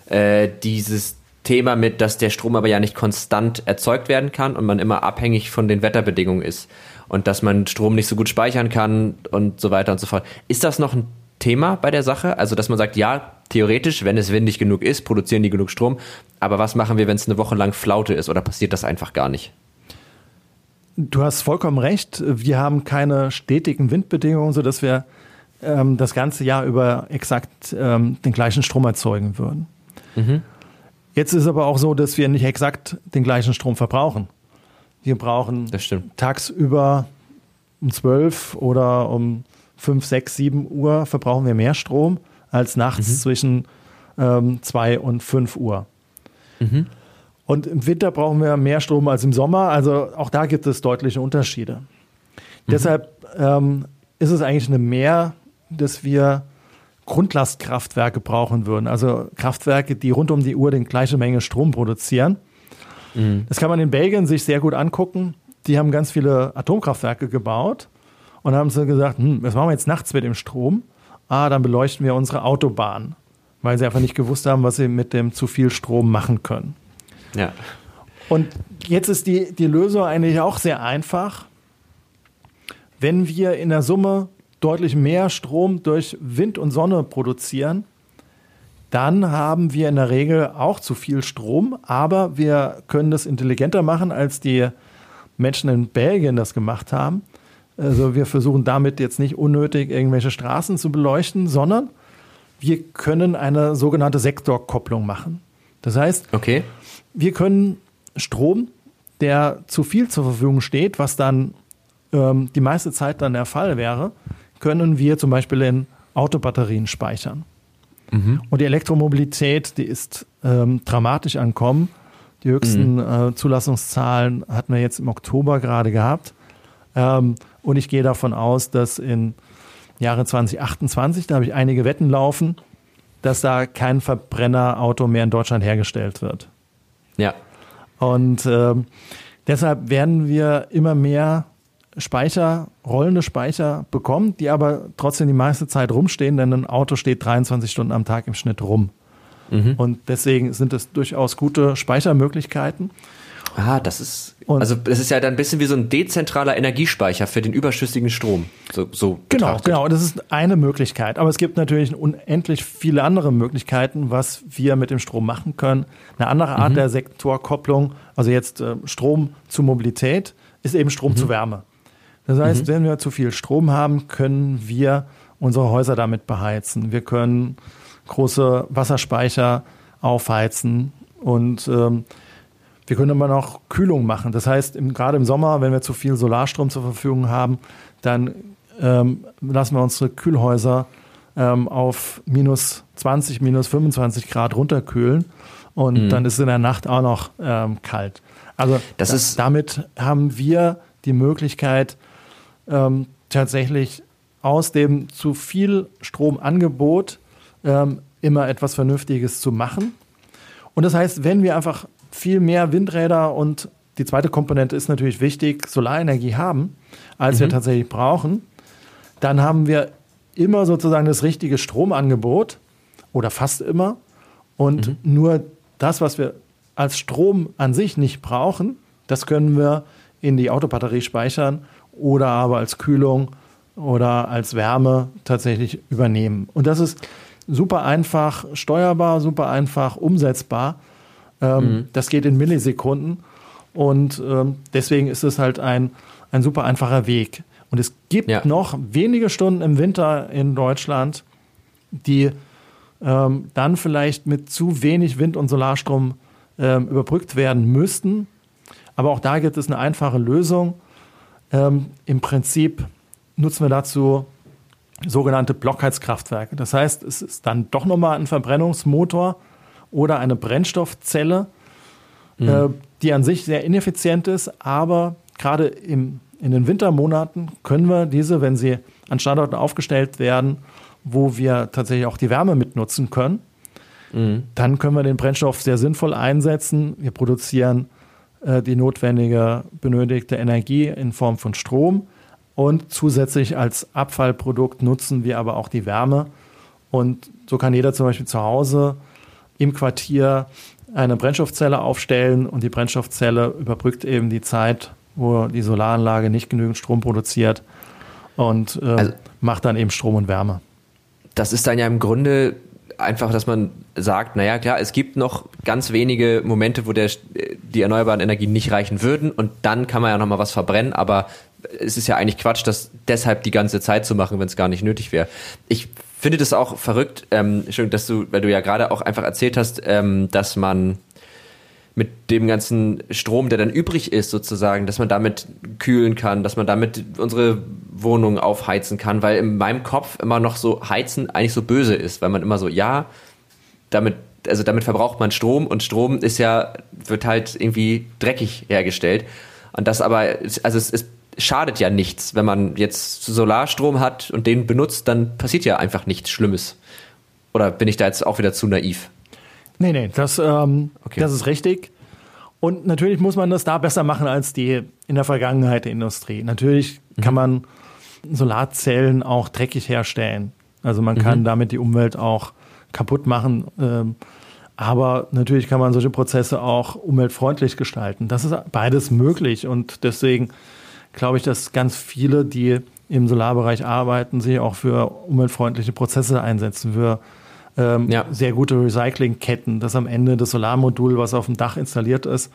äh, dieses Thema mit, dass der Strom aber ja nicht konstant erzeugt werden kann und man immer abhängig von den Wetterbedingungen ist und dass man Strom nicht so gut speichern kann und so weiter und so fort. Ist das noch ein Thema bei der Sache? Also, dass man sagt, ja, theoretisch, wenn es windig genug ist, produzieren die genug Strom, aber was machen wir, wenn es eine Woche lang Flaute ist oder passiert das einfach gar nicht? Du hast vollkommen recht. Wir haben keine stetigen Windbedingungen, sodass wir ähm, das ganze Jahr über exakt ähm, den gleichen Strom erzeugen würden. Mhm. Jetzt ist aber auch so, dass wir nicht exakt den gleichen Strom verbrauchen. Wir brauchen tagsüber um 12 oder um 5, 6, 7 Uhr verbrauchen wir mehr Strom als nachts mhm. zwischen ähm, 2 und 5 Uhr. Mhm. Und im Winter brauchen wir mehr Strom als im Sommer. Also auch da gibt es deutliche Unterschiede. Mhm. Deshalb ähm, ist es eigentlich eine Mehr, dass wir Grundlastkraftwerke brauchen würden. Also Kraftwerke, die rund um die Uhr die gleiche Menge Strom produzieren. Mhm. Das kann man in Belgien sich sehr gut angucken. Die haben ganz viele Atomkraftwerke gebaut und haben sie gesagt, hm, was machen wir jetzt nachts mit dem Strom? Ah, dann beleuchten wir unsere Autobahn, weil sie einfach nicht gewusst haben, was sie mit dem zu viel Strom machen können. Ja. Und jetzt ist die, die Lösung eigentlich auch sehr einfach. Wenn wir in der Summe deutlich mehr Strom durch Wind und Sonne produzieren, dann haben wir in der Regel auch zu viel Strom, aber wir können das intelligenter machen, als die Menschen in Belgien das gemacht haben. Also wir versuchen damit jetzt nicht unnötig irgendwelche Straßen zu beleuchten, sondern wir können eine sogenannte Sektorkopplung machen. Das heißt, okay. Wir können Strom, der zu viel zur Verfügung steht, was dann ähm, die meiste Zeit dann der Fall wäre, können wir zum Beispiel in Autobatterien speichern. Mhm. Und die Elektromobilität, die ist ähm, dramatisch ankommen. Die höchsten mhm. äh, Zulassungszahlen hatten wir jetzt im Oktober gerade gehabt. Ähm, und ich gehe davon aus, dass in Jahre 2028, da habe ich einige Wetten laufen, dass da kein Verbrennerauto mehr in Deutschland hergestellt wird. Ja. Und ähm, deshalb werden wir immer mehr Speicher, rollende Speicher bekommen, die aber trotzdem die meiste Zeit rumstehen, denn ein Auto steht 23 Stunden am Tag im Schnitt rum. Mhm. Und deswegen sind es durchaus gute Speichermöglichkeiten. Ah, das ist und also das ist ja dann ein bisschen wie so ein dezentraler Energiespeicher für den überschüssigen Strom. So, so genau, betrachtet. genau. Das ist eine Möglichkeit. Aber es gibt natürlich unendlich viele andere Möglichkeiten, was wir mit dem Strom machen können. Eine andere Art mhm. der Sektorkopplung, also jetzt äh, Strom zu Mobilität, ist eben Strom mhm. zu Wärme. Das heißt, mhm. wenn wir zu viel Strom haben, können wir unsere Häuser damit beheizen. Wir können große Wasserspeicher aufheizen und ähm, wir können immer noch Kühlung machen. Das heißt, im, gerade im Sommer, wenn wir zu viel Solarstrom zur Verfügung haben, dann ähm, lassen wir unsere Kühlhäuser ähm, auf minus 20, minus 25 Grad runterkühlen und mhm. dann ist es in der Nacht auch noch ähm, kalt. Also das da, ist damit haben wir die Möglichkeit, ähm, tatsächlich aus dem zu viel Stromangebot ähm, immer etwas Vernünftiges zu machen. Und das heißt, wenn wir einfach viel mehr Windräder und die zweite Komponente ist natürlich wichtig, Solarenergie haben, als mhm. wir tatsächlich brauchen, dann haben wir immer sozusagen das richtige Stromangebot oder fast immer. Und mhm. nur das, was wir als Strom an sich nicht brauchen, das können wir in die Autobatterie speichern oder aber als Kühlung oder als Wärme tatsächlich übernehmen. Und das ist super einfach steuerbar, super einfach umsetzbar. Ähm, mhm. Das geht in Millisekunden und ähm, deswegen ist es halt ein, ein super einfacher Weg. Und es gibt ja. noch wenige Stunden im Winter in Deutschland, die ähm, dann vielleicht mit zu wenig Wind- und Solarstrom ähm, überbrückt werden müssten. Aber auch da gibt es eine einfache Lösung. Ähm, Im Prinzip nutzen wir dazu sogenannte Blockheizkraftwerke. Das heißt, es ist dann doch nochmal ein Verbrennungsmotor oder eine Brennstoffzelle, mhm. äh, die an sich sehr ineffizient ist, aber gerade im, in den Wintermonaten können wir diese, wenn sie an Standorten aufgestellt werden, wo wir tatsächlich auch die Wärme mitnutzen können, mhm. dann können wir den Brennstoff sehr sinnvoll einsetzen. Wir produzieren äh, die notwendige benötigte Energie in Form von Strom und zusätzlich als Abfallprodukt nutzen wir aber auch die Wärme. Und so kann jeder zum Beispiel zu Hause im Quartier eine Brennstoffzelle aufstellen und die Brennstoffzelle überbrückt eben die Zeit, wo die Solaranlage nicht genügend Strom produziert und äh, also, macht dann eben Strom und Wärme. Das ist dann ja im Grunde einfach, dass man sagt, naja klar, es gibt noch ganz wenige Momente, wo der, die erneuerbaren Energien nicht reichen würden und dann kann man ja nochmal was verbrennen, aber es ist ja eigentlich Quatsch, das deshalb die ganze Zeit zu machen, wenn es gar nicht nötig wäre. Ich finde das auch verrückt, ähm, dass du, weil du ja gerade auch einfach erzählt hast, ähm, dass man mit dem ganzen Strom, der dann übrig ist, sozusagen, dass man damit kühlen kann, dass man damit unsere Wohnung aufheizen kann, weil in meinem Kopf immer noch so heizen eigentlich so böse ist, weil man immer so, ja, damit, also damit verbraucht man Strom und Strom ist ja, wird halt irgendwie dreckig hergestellt. Und das aber, also es, es schadet ja nichts, wenn man jetzt Solarstrom hat und den benutzt, dann passiert ja einfach nichts Schlimmes. Oder bin ich da jetzt auch wieder zu naiv? Nee, nee, das, ähm, okay. das ist richtig. Und natürlich muss man das da besser machen als die in der Vergangenheit der Industrie. Natürlich mhm. kann man Solarzellen auch dreckig herstellen. Also man kann mhm. damit die Umwelt auch kaputt machen. Ähm, aber natürlich kann man solche Prozesse auch umweltfreundlich gestalten. Das ist beides möglich. Und deswegen glaube ich, dass ganz viele, die im Solarbereich arbeiten, sich auch für umweltfreundliche Prozesse einsetzen, für ähm, ja. sehr gute Recyclingketten, dass am Ende das Solarmodul, was auf dem Dach installiert ist,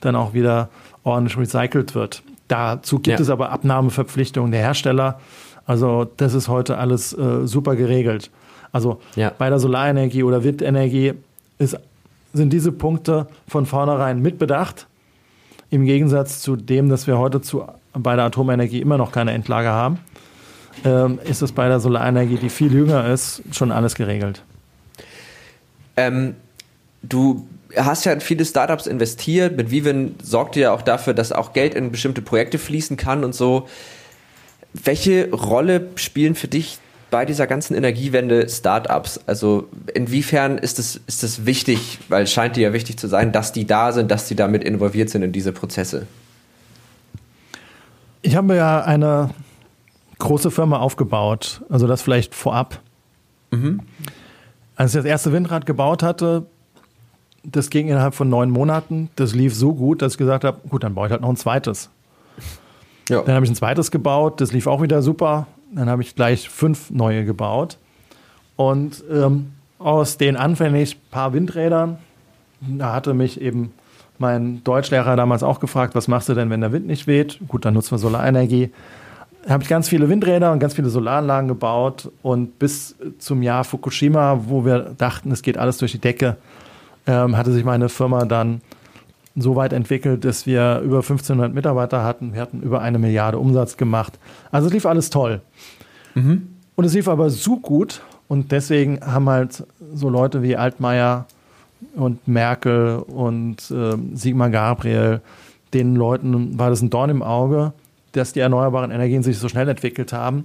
dann auch wieder ordentlich recycelt wird. Dazu gibt ja. es aber Abnahmeverpflichtungen der Hersteller. Also das ist heute alles äh, super geregelt. Also ja. bei der Solarenergie oder Windenergie ist, sind diese Punkte von vornherein mitbedacht. Im Gegensatz zu dem, dass wir heute zu, bei der Atomenergie immer noch keine Endlage haben, ähm, ist es bei der Solarenergie, die viel jünger ist, schon alles geregelt. Ähm, du hast ja in viele Startups investiert. Mit Vivin sorgt ihr ja auch dafür, dass auch Geld in bestimmte Projekte fließen kann und so. Welche Rolle spielen für dich bei dieser ganzen Energiewende Startups? Also inwiefern ist es ist das wichtig, weil es scheint dir ja wichtig zu sein, dass die da sind, dass die damit involviert sind in diese Prozesse? Ich habe ja eine große Firma aufgebaut, also das vielleicht vorab. Mhm. Als ich das erste Windrad gebaut hatte, das ging innerhalb von neun Monaten. Das lief so gut, dass ich gesagt habe, gut, dann baue ich halt noch ein zweites. Ja. Dann habe ich ein zweites gebaut, das lief auch wieder super. Dann habe ich gleich fünf neue gebaut. Und ähm, aus den anfänglich paar Windrädern, da hatte mich eben mein Deutschlehrer damals auch gefragt, was machst du denn, wenn der Wind nicht weht? Gut, dann nutzen wir Solarenergie habe ich ganz viele Windräder und ganz viele Solaranlagen gebaut. Und bis zum Jahr Fukushima, wo wir dachten, es geht alles durch die Decke, ähm, hatte sich meine Firma dann so weit entwickelt, dass wir über 1500 Mitarbeiter hatten. Wir hatten über eine Milliarde Umsatz gemacht. Also es lief alles toll. Mhm. Und es lief aber so gut. Und deswegen haben halt so Leute wie Altmaier und Merkel und äh, Sigmar Gabriel, den Leuten war das ein Dorn im Auge, dass die erneuerbaren Energien sich so schnell entwickelt haben,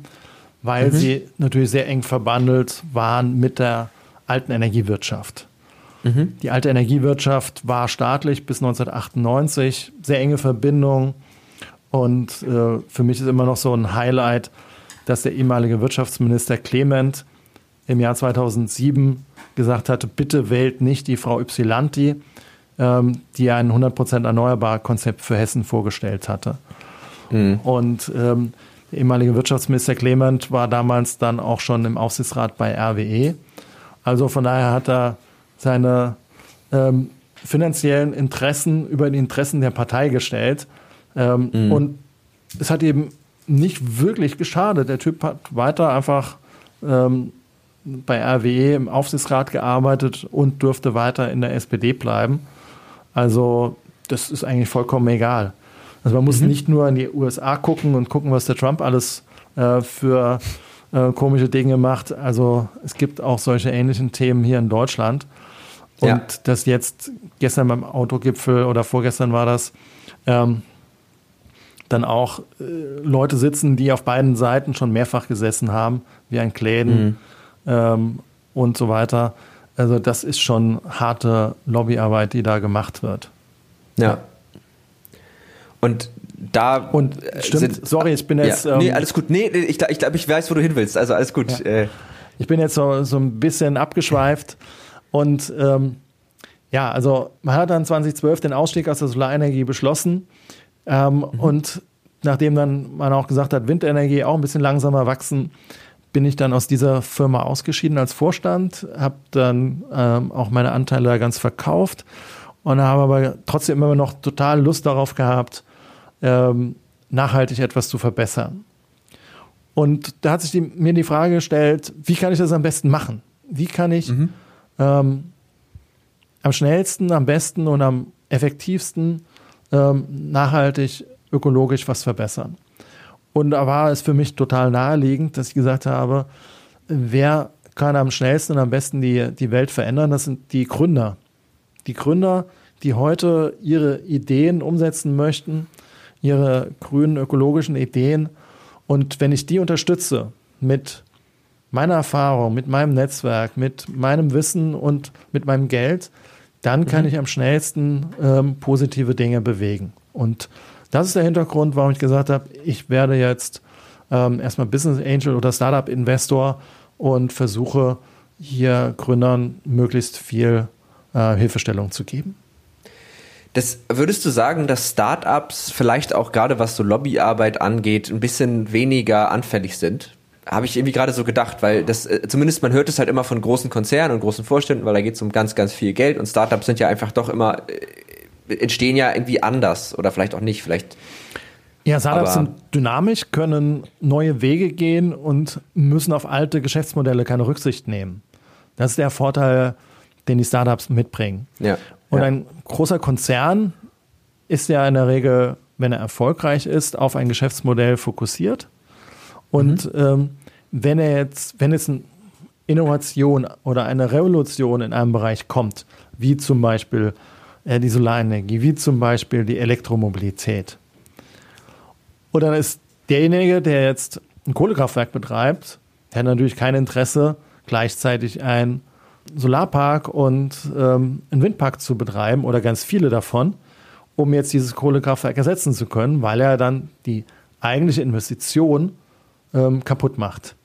weil mhm. sie natürlich sehr eng verbandelt waren mit der alten Energiewirtschaft. Mhm. Die alte Energiewirtschaft war staatlich bis 1998, sehr enge Verbindung. Und äh, für mich ist immer noch so ein Highlight, dass der ehemalige Wirtschaftsminister Clement im Jahr 2007 gesagt hatte, bitte wählt nicht die Frau Ypsilanti, ähm, die ein 100% erneuerbar Konzept für Hessen vorgestellt hatte. Mhm. Und ähm, der ehemalige Wirtschaftsminister Clement war damals dann auch schon im Aufsichtsrat bei RWE. Also von daher hat er seine ähm, finanziellen Interessen über die Interessen der Partei gestellt. Ähm, mhm. Und es hat eben nicht wirklich geschadet. Der Typ hat weiter einfach ähm, bei RWE im Aufsichtsrat gearbeitet und durfte weiter in der SPD bleiben. Also das ist eigentlich vollkommen egal. Also man muss mhm. nicht nur in die USA gucken und gucken, was der Trump alles äh, für äh, komische Dinge macht. Also es gibt auch solche ähnlichen Themen hier in Deutschland. Und ja. das jetzt gestern beim Autogipfel oder vorgestern war das, ähm, dann auch äh, Leute sitzen, die auf beiden Seiten schon mehrfach gesessen haben, wie ein Kläden mhm. Ähm, und so weiter. Also das ist schon harte Lobbyarbeit, die da gemacht wird. Ja. Und da und äh, stimmt, sind, sorry, ich bin jetzt. Ja, nee, ähm, alles gut. Nee, ich, ich glaube, ich weiß, wo du hin willst. Also alles gut. Ja. Äh. Ich bin jetzt so, so ein bisschen abgeschweift und ähm, ja, also man hat dann 2012 den Ausstieg aus der Solarenergie beschlossen ähm, mhm. und nachdem dann man auch gesagt hat, Windenergie auch ein bisschen langsamer wachsen, bin ich dann aus dieser Firma ausgeschieden als Vorstand, habe dann ähm, auch meine Anteile da ganz verkauft und habe aber trotzdem immer noch total Lust darauf gehabt, ähm, nachhaltig etwas zu verbessern. Und da hat sich die, mir die Frage gestellt, wie kann ich das am besten machen? Wie kann ich mhm. ähm, am schnellsten, am besten und am effektivsten ähm, nachhaltig ökologisch was verbessern? Und da war es für mich total naheliegend, dass ich gesagt habe, wer kann am schnellsten und am besten die, die Welt verändern? Das sind die Gründer. Die Gründer, die heute ihre Ideen umsetzen möchten, ihre grünen ökologischen Ideen. Und wenn ich die unterstütze mit meiner Erfahrung, mit meinem Netzwerk, mit meinem Wissen und mit meinem Geld, dann kann mhm. ich am schnellsten ähm, positive Dinge bewegen. Und das ist der Hintergrund, warum ich gesagt habe, ich werde jetzt ähm, erstmal Business Angel oder Startup Investor und versuche hier Gründern möglichst viel äh, Hilfestellung zu geben. Das würdest du sagen, dass Startups vielleicht auch gerade was so Lobbyarbeit angeht, ein bisschen weniger anfällig sind? Habe ich irgendwie gerade so gedacht, weil das, äh, zumindest man hört es halt immer von großen Konzernen und großen Vorständen, weil da geht es um ganz, ganz viel Geld und Startups sind ja einfach doch immer äh, entstehen ja irgendwie anders oder vielleicht auch nicht. Vielleicht. Ja, Startups sind dynamisch, können neue Wege gehen und müssen auf alte Geschäftsmodelle keine Rücksicht nehmen. Das ist der Vorteil, den die Startups mitbringen. Ja. Und ja. ein großer Konzern ist ja in der Regel, wenn er erfolgreich ist, auf ein Geschäftsmodell fokussiert. Und mhm. ähm, wenn er jetzt, wenn jetzt eine Innovation oder eine Revolution in einem Bereich kommt, wie zum Beispiel die Solarenergie, wie zum Beispiel die Elektromobilität. Und dann ist derjenige, der jetzt ein Kohlekraftwerk betreibt, der hat natürlich kein Interesse, gleichzeitig ein Solarpark und ähm, einen Windpark zu betreiben oder ganz viele davon, um jetzt dieses Kohlekraftwerk ersetzen zu können, weil er dann die eigentliche Investition ähm, kaputt macht.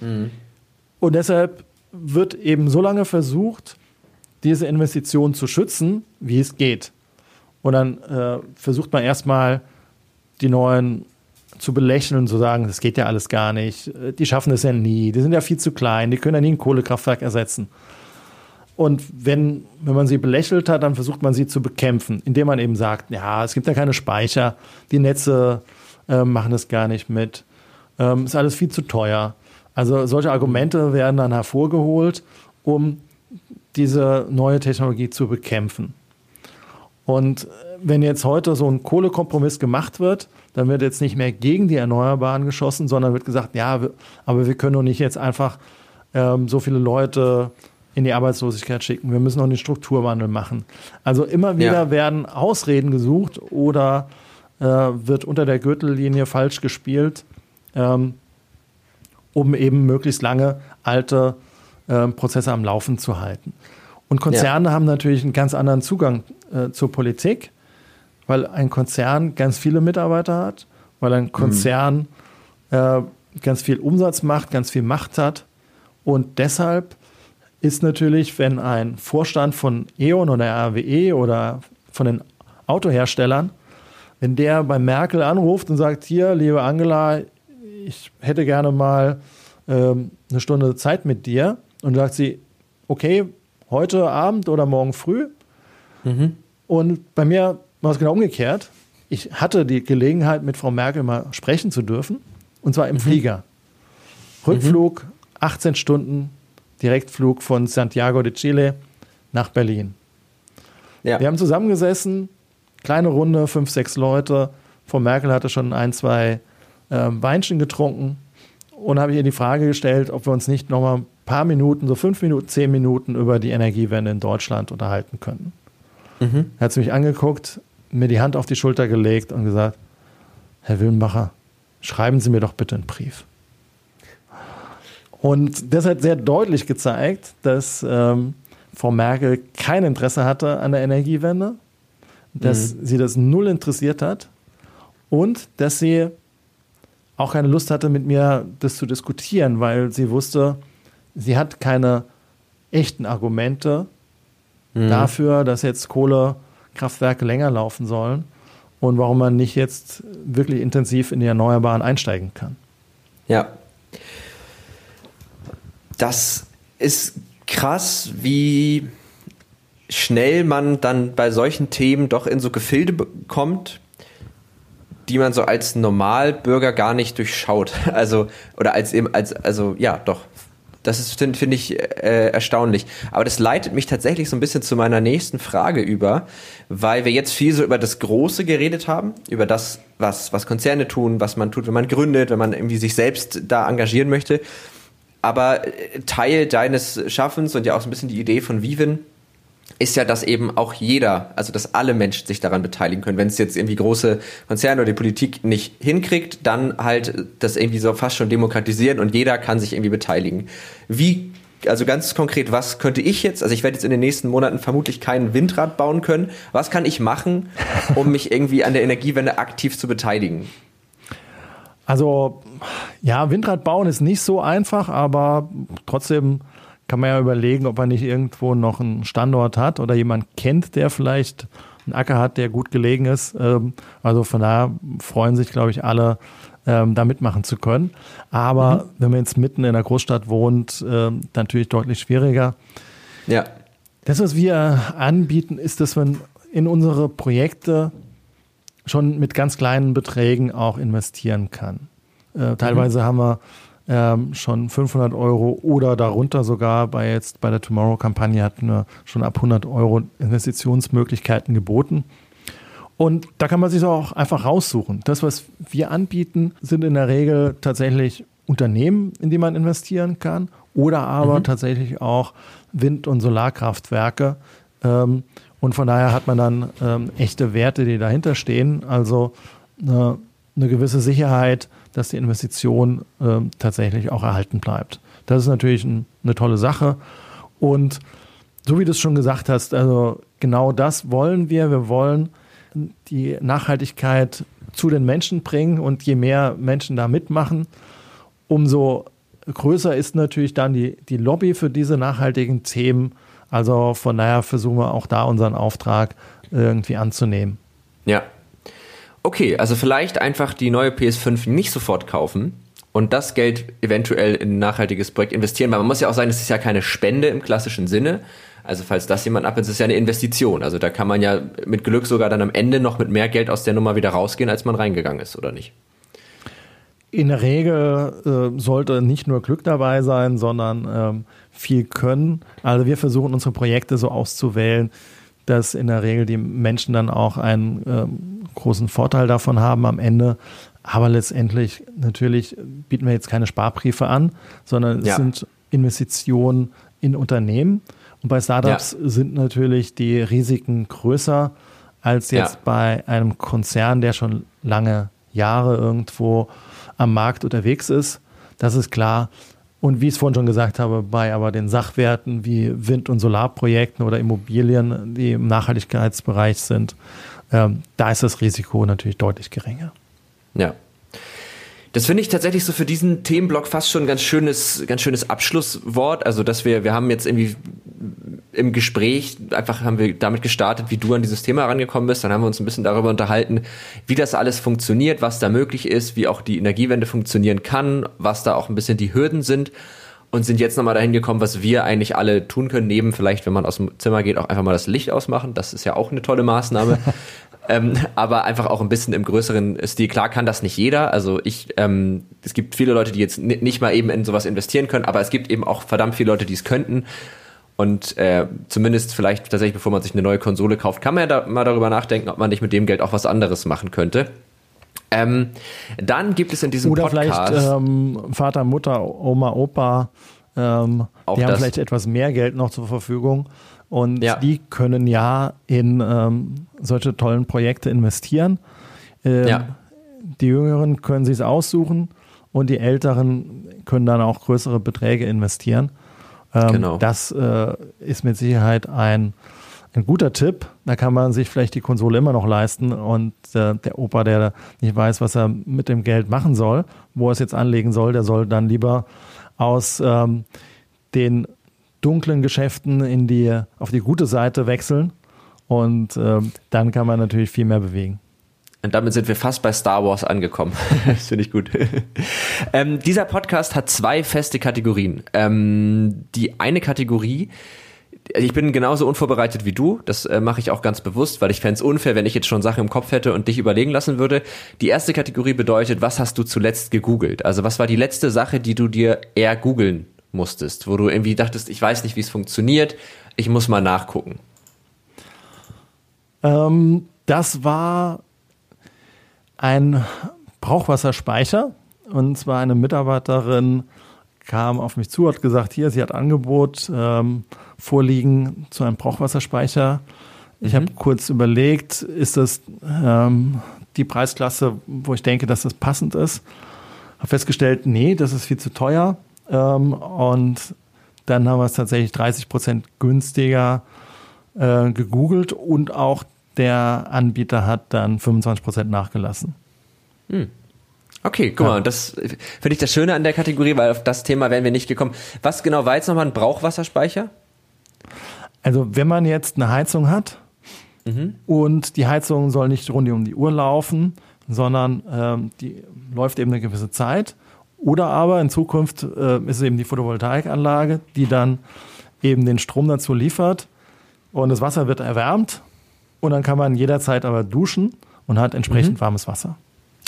Mhm. Und deshalb wird eben so lange versucht, diese Investition zu schützen, wie es geht. Und dann äh, versucht man erstmal die neuen zu belächeln, zu sagen, das geht ja alles gar nicht, äh, die schaffen es ja nie, die sind ja viel zu klein, die können ja nie ein Kohlekraftwerk ersetzen. Und wenn, wenn man sie belächelt hat, dann versucht man sie zu bekämpfen, indem man eben sagt, ja, es gibt ja keine Speicher, die Netze äh, machen es gar nicht mit, ähm, ist alles viel zu teuer. Also solche Argumente werden dann hervorgeholt, um diese neue Technologie zu bekämpfen. Und wenn jetzt heute so ein Kohlekompromiss gemacht wird, dann wird jetzt nicht mehr gegen die Erneuerbaren geschossen, sondern wird gesagt, ja, aber wir können doch nicht jetzt einfach ähm, so viele Leute in die Arbeitslosigkeit schicken. Wir müssen noch einen Strukturwandel machen. Also immer wieder ja. werden Ausreden gesucht oder äh, wird unter der Gürtellinie falsch gespielt, ähm, um eben möglichst lange alte äh, Prozesse am Laufen zu halten. Und Konzerne ja. haben natürlich einen ganz anderen Zugang äh, zur Politik, weil ein Konzern ganz viele Mitarbeiter hat, weil ein Konzern mhm. äh, ganz viel Umsatz macht, ganz viel Macht hat. Und deshalb ist natürlich, wenn ein Vorstand von E.ON oder RWE oder von den Autoherstellern, wenn der bei Merkel anruft und sagt, hier, liebe Angela, ich hätte gerne mal ähm, eine Stunde Zeit mit dir, und sagt sie, okay, heute Abend oder morgen früh. Mhm. Und bei mir war es genau umgekehrt. Ich hatte die Gelegenheit, mit Frau Merkel mal sprechen zu dürfen, und zwar im mhm. Flieger. Rückflug, 18 Stunden, Direktflug von Santiago de Chile nach Berlin. Ja. Wir haben zusammengesessen, kleine Runde, fünf, sechs Leute. Frau Merkel hatte schon ein, zwei äh, Weinchen getrunken und habe ihr die Frage gestellt, ob wir uns nicht noch mal ein paar Minuten, so fünf Minuten, zehn Minuten über die Energiewende in Deutschland unterhalten könnten. Mhm. Er hat mich angeguckt, mir die Hand auf die Schulter gelegt und gesagt, Herr Willenbacher, schreiben Sie mir doch bitte einen Brief. Und das hat sehr deutlich gezeigt, dass ähm, Frau Merkel kein Interesse hatte an der Energiewende, dass mhm. sie das null interessiert hat und dass sie auch keine Lust hatte, mit mir das zu diskutieren, weil sie wusste, sie hat keine echten Argumente mhm. dafür, dass jetzt Kohlekraftwerke länger laufen sollen und warum man nicht jetzt wirklich intensiv in die Erneuerbaren einsteigen kann. Ja. Das ist krass, wie schnell man dann bei solchen Themen doch in so Gefilde kommt, die man so als Normalbürger gar nicht durchschaut. Also, oder als eben, als, also, ja, doch. Das ist, finde find ich, äh, erstaunlich. Aber das leitet mich tatsächlich so ein bisschen zu meiner nächsten Frage über, weil wir jetzt viel so über das Große geredet haben, über das, was, was Konzerne tun, was man tut, wenn man gründet, wenn man irgendwie sich selbst da engagieren möchte. Aber äh, Teil deines Schaffens und ja auch so ein bisschen die Idee von Vivin ist ja, dass eben auch jeder, also dass alle Menschen sich daran beteiligen können. Wenn es jetzt irgendwie große Konzerne oder die Politik nicht hinkriegt, dann halt das irgendwie so fast schon demokratisieren und jeder kann sich irgendwie beteiligen. Wie, also ganz konkret, was könnte ich jetzt, also ich werde jetzt in den nächsten Monaten vermutlich kein Windrad bauen können. Was kann ich machen, um mich irgendwie an der Energiewende aktiv zu beteiligen? Also, ja, Windrad bauen ist nicht so einfach, aber trotzdem kann man ja überlegen, ob man nicht irgendwo noch einen Standort hat oder jemand kennt, der vielleicht einen Acker hat, der gut gelegen ist. Ähm, also von daher freuen sich, glaube ich, alle, ähm, da mitmachen zu können. Aber mhm. wenn man jetzt mitten in der Großstadt wohnt, ähm, natürlich deutlich schwieriger. Ja. Das, was wir anbieten, ist, dass man in unsere Projekte schon mit ganz kleinen Beträgen auch investieren kann. Äh, teilweise mhm. haben wir ähm, schon 500 Euro oder darunter sogar. Bei jetzt bei der Tomorrow-Kampagne hatten wir schon ab 100 Euro Investitionsmöglichkeiten geboten. Und da kann man sich auch einfach raussuchen. Das, was wir anbieten, sind in der Regel tatsächlich Unternehmen, in die man investieren kann, oder aber mhm. tatsächlich auch Wind- und Solarkraftwerke. Ähm, und von daher hat man dann ähm, echte Werte, die dahinter stehen. Also eine, eine gewisse Sicherheit, dass die Investition äh, tatsächlich auch erhalten bleibt. Das ist natürlich ein, eine tolle Sache. Und so wie du es schon gesagt hast, also genau das wollen wir. Wir wollen die Nachhaltigkeit zu den Menschen bringen und je mehr Menschen da mitmachen, umso größer ist natürlich dann die, die Lobby für diese nachhaltigen Themen. Also von daher versuchen wir auch da unseren Auftrag irgendwie anzunehmen. Ja, Okay, also vielleicht einfach die neue PS5 nicht sofort kaufen und das Geld eventuell in ein nachhaltiges Projekt investieren, weil man muss ja auch sagen, es ist ja keine Spende im klassischen Sinne. Also falls das jemand ab, ist es ja eine Investition. Also da kann man ja mit Glück sogar dann am Ende noch mit mehr Geld aus der Nummer wieder rausgehen, als man reingegangen ist, oder nicht? In der Regel äh, sollte nicht nur Glück dabei sein, sondern ähm, viel Können. Also wir versuchen unsere Projekte so auszuwählen, dass in der Regel die Menschen dann auch einen ähm, großen Vorteil davon haben am Ende. Aber letztendlich natürlich bieten wir jetzt keine Sparbriefe an, sondern es ja. sind Investitionen in Unternehmen. Und bei Startups ja. sind natürlich die Risiken größer als jetzt ja. bei einem Konzern, der schon lange Jahre irgendwo am Markt unterwegs ist. Das ist klar. Und wie ich es vorhin schon gesagt habe, bei aber den Sachwerten wie Wind- und Solarprojekten oder Immobilien, die im Nachhaltigkeitsbereich sind, ähm, da ist das Risiko natürlich deutlich geringer. Ja. Das finde ich tatsächlich so für diesen Themenblock fast schon ein ganz schönes, ganz schönes Abschlusswort. Also, dass wir, wir haben jetzt irgendwie im Gespräch einfach haben wir damit gestartet, wie du an dieses Thema rangekommen bist. Dann haben wir uns ein bisschen darüber unterhalten, wie das alles funktioniert, was da möglich ist, wie auch die Energiewende funktionieren kann, was da auch ein bisschen die Hürden sind und sind jetzt nochmal dahin gekommen, was wir eigentlich alle tun können, neben vielleicht, wenn man aus dem Zimmer geht, auch einfach mal das Licht ausmachen. Das ist ja auch eine tolle Maßnahme. ähm, aber einfach auch ein bisschen im größeren Stil. Klar kann das nicht jeder. Also ich, ähm, es gibt viele Leute, die jetzt nicht mal eben in sowas investieren können, aber es gibt eben auch verdammt viele Leute, die es könnten. Und äh, zumindest vielleicht tatsächlich, bevor man sich eine neue Konsole kauft, kann man ja da mal darüber nachdenken, ob man nicht mit dem Geld auch was anderes machen könnte. Ähm, dann gibt es in diesem Oder Podcast. vielleicht ähm, Vater, Mutter, Oma, Opa, ähm, die haben vielleicht etwas mehr Geld noch zur Verfügung. Und ja. die können ja in ähm, solche tollen Projekte investieren. Ähm, ja. Die Jüngeren können sich es aussuchen und die Älteren können dann auch größere Beträge investieren. Ähm, genau. Das äh, ist mit Sicherheit ein, ein guter Tipp. Da kann man sich vielleicht die Konsole immer noch leisten und äh, der Opa, der nicht weiß, was er mit dem Geld machen soll, wo er es jetzt anlegen soll, der soll dann lieber aus ähm, den dunklen Geschäften in die, auf die gute Seite wechseln und äh, dann kann man natürlich viel mehr bewegen. Und damit sind wir fast bei Star Wars angekommen. das finde ich gut. ähm, dieser Podcast hat zwei feste Kategorien. Ähm, die eine Kategorie, ich bin genauso unvorbereitet wie du, das äh, mache ich auch ganz bewusst, weil ich fände es unfair, wenn ich jetzt schon Sachen im Kopf hätte und dich überlegen lassen würde. Die erste Kategorie bedeutet, was hast du zuletzt gegoogelt? Also was war die letzte Sache, die du dir eher googeln musstest, wo du irgendwie dachtest, ich weiß nicht, wie es funktioniert, ich muss mal nachgucken? Ähm, das war ein Brauchwasserspeicher. Und zwar eine Mitarbeiterin kam auf mich zu, hat gesagt, hier, sie hat Angebot ähm, vorliegen zu einem Brauchwasserspeicher. Ich mhm. habe kurz überlegt, ist das ähm, die Preisklasse, wo ich denke, dass das passend ist. Habe festgestellt, nee, das ist viel zu teuer. Ähm, und dann haben wir es tatsächlich 30 Prozent günstiger äh, gegoogelt und auch der Anbieter hat dann 25% nachgelassen. Hm. Okay, guck ja. mal, das finde ich das Schöne an der Kategorie, weil auf das Thema wären wir nicht gekommen. Was genau war jetzt nochmal ein Brauchwasserspeicher? Also, wenn man jetzt eine Heizung hat mhm. und die Heizung soll nicht rund um die Uhr laufen, sondern ähm, die läuft eben eine gewisse Zeit. Oder aber in Zukunft äh, ist es eben die Photovoltaikanlage, die dann eben den Strom dazu liefert und das Wasser wird erwärmt und dann kann man jederzeit aber duschen und hat entsprechend mhm. warmes Wasser.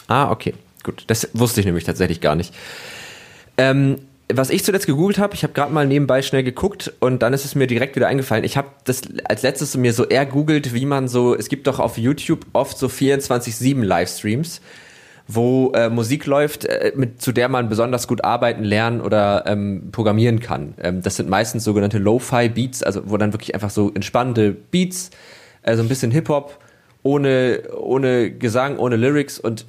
Ah, okay. Gut. Das wusste ich nämlich tatsächlich gar nicht. Ähm, was ich zuletzt gegoogelt habe, ich habe gerade mal nebenbei schnell geguckt und dann ist es mir direkt wieder eingefallen. Ich habe das als letztes mir so eher googelt, wie man so, es gibt doch auf YouTube oft so 24-7 Livestreams, wo äh, Musik läuft, äh, mit, zu der man besonders gut arbeiten, lernen oder ähm, programmieren kann. Ähm, das sind meistens sogenannte Lo-Fi-Beats, also wo dann wirklich einfach so entspannende Beats also ein bisschen Hip-Hop, ohne, ohne Gesang, ohne Lyrics und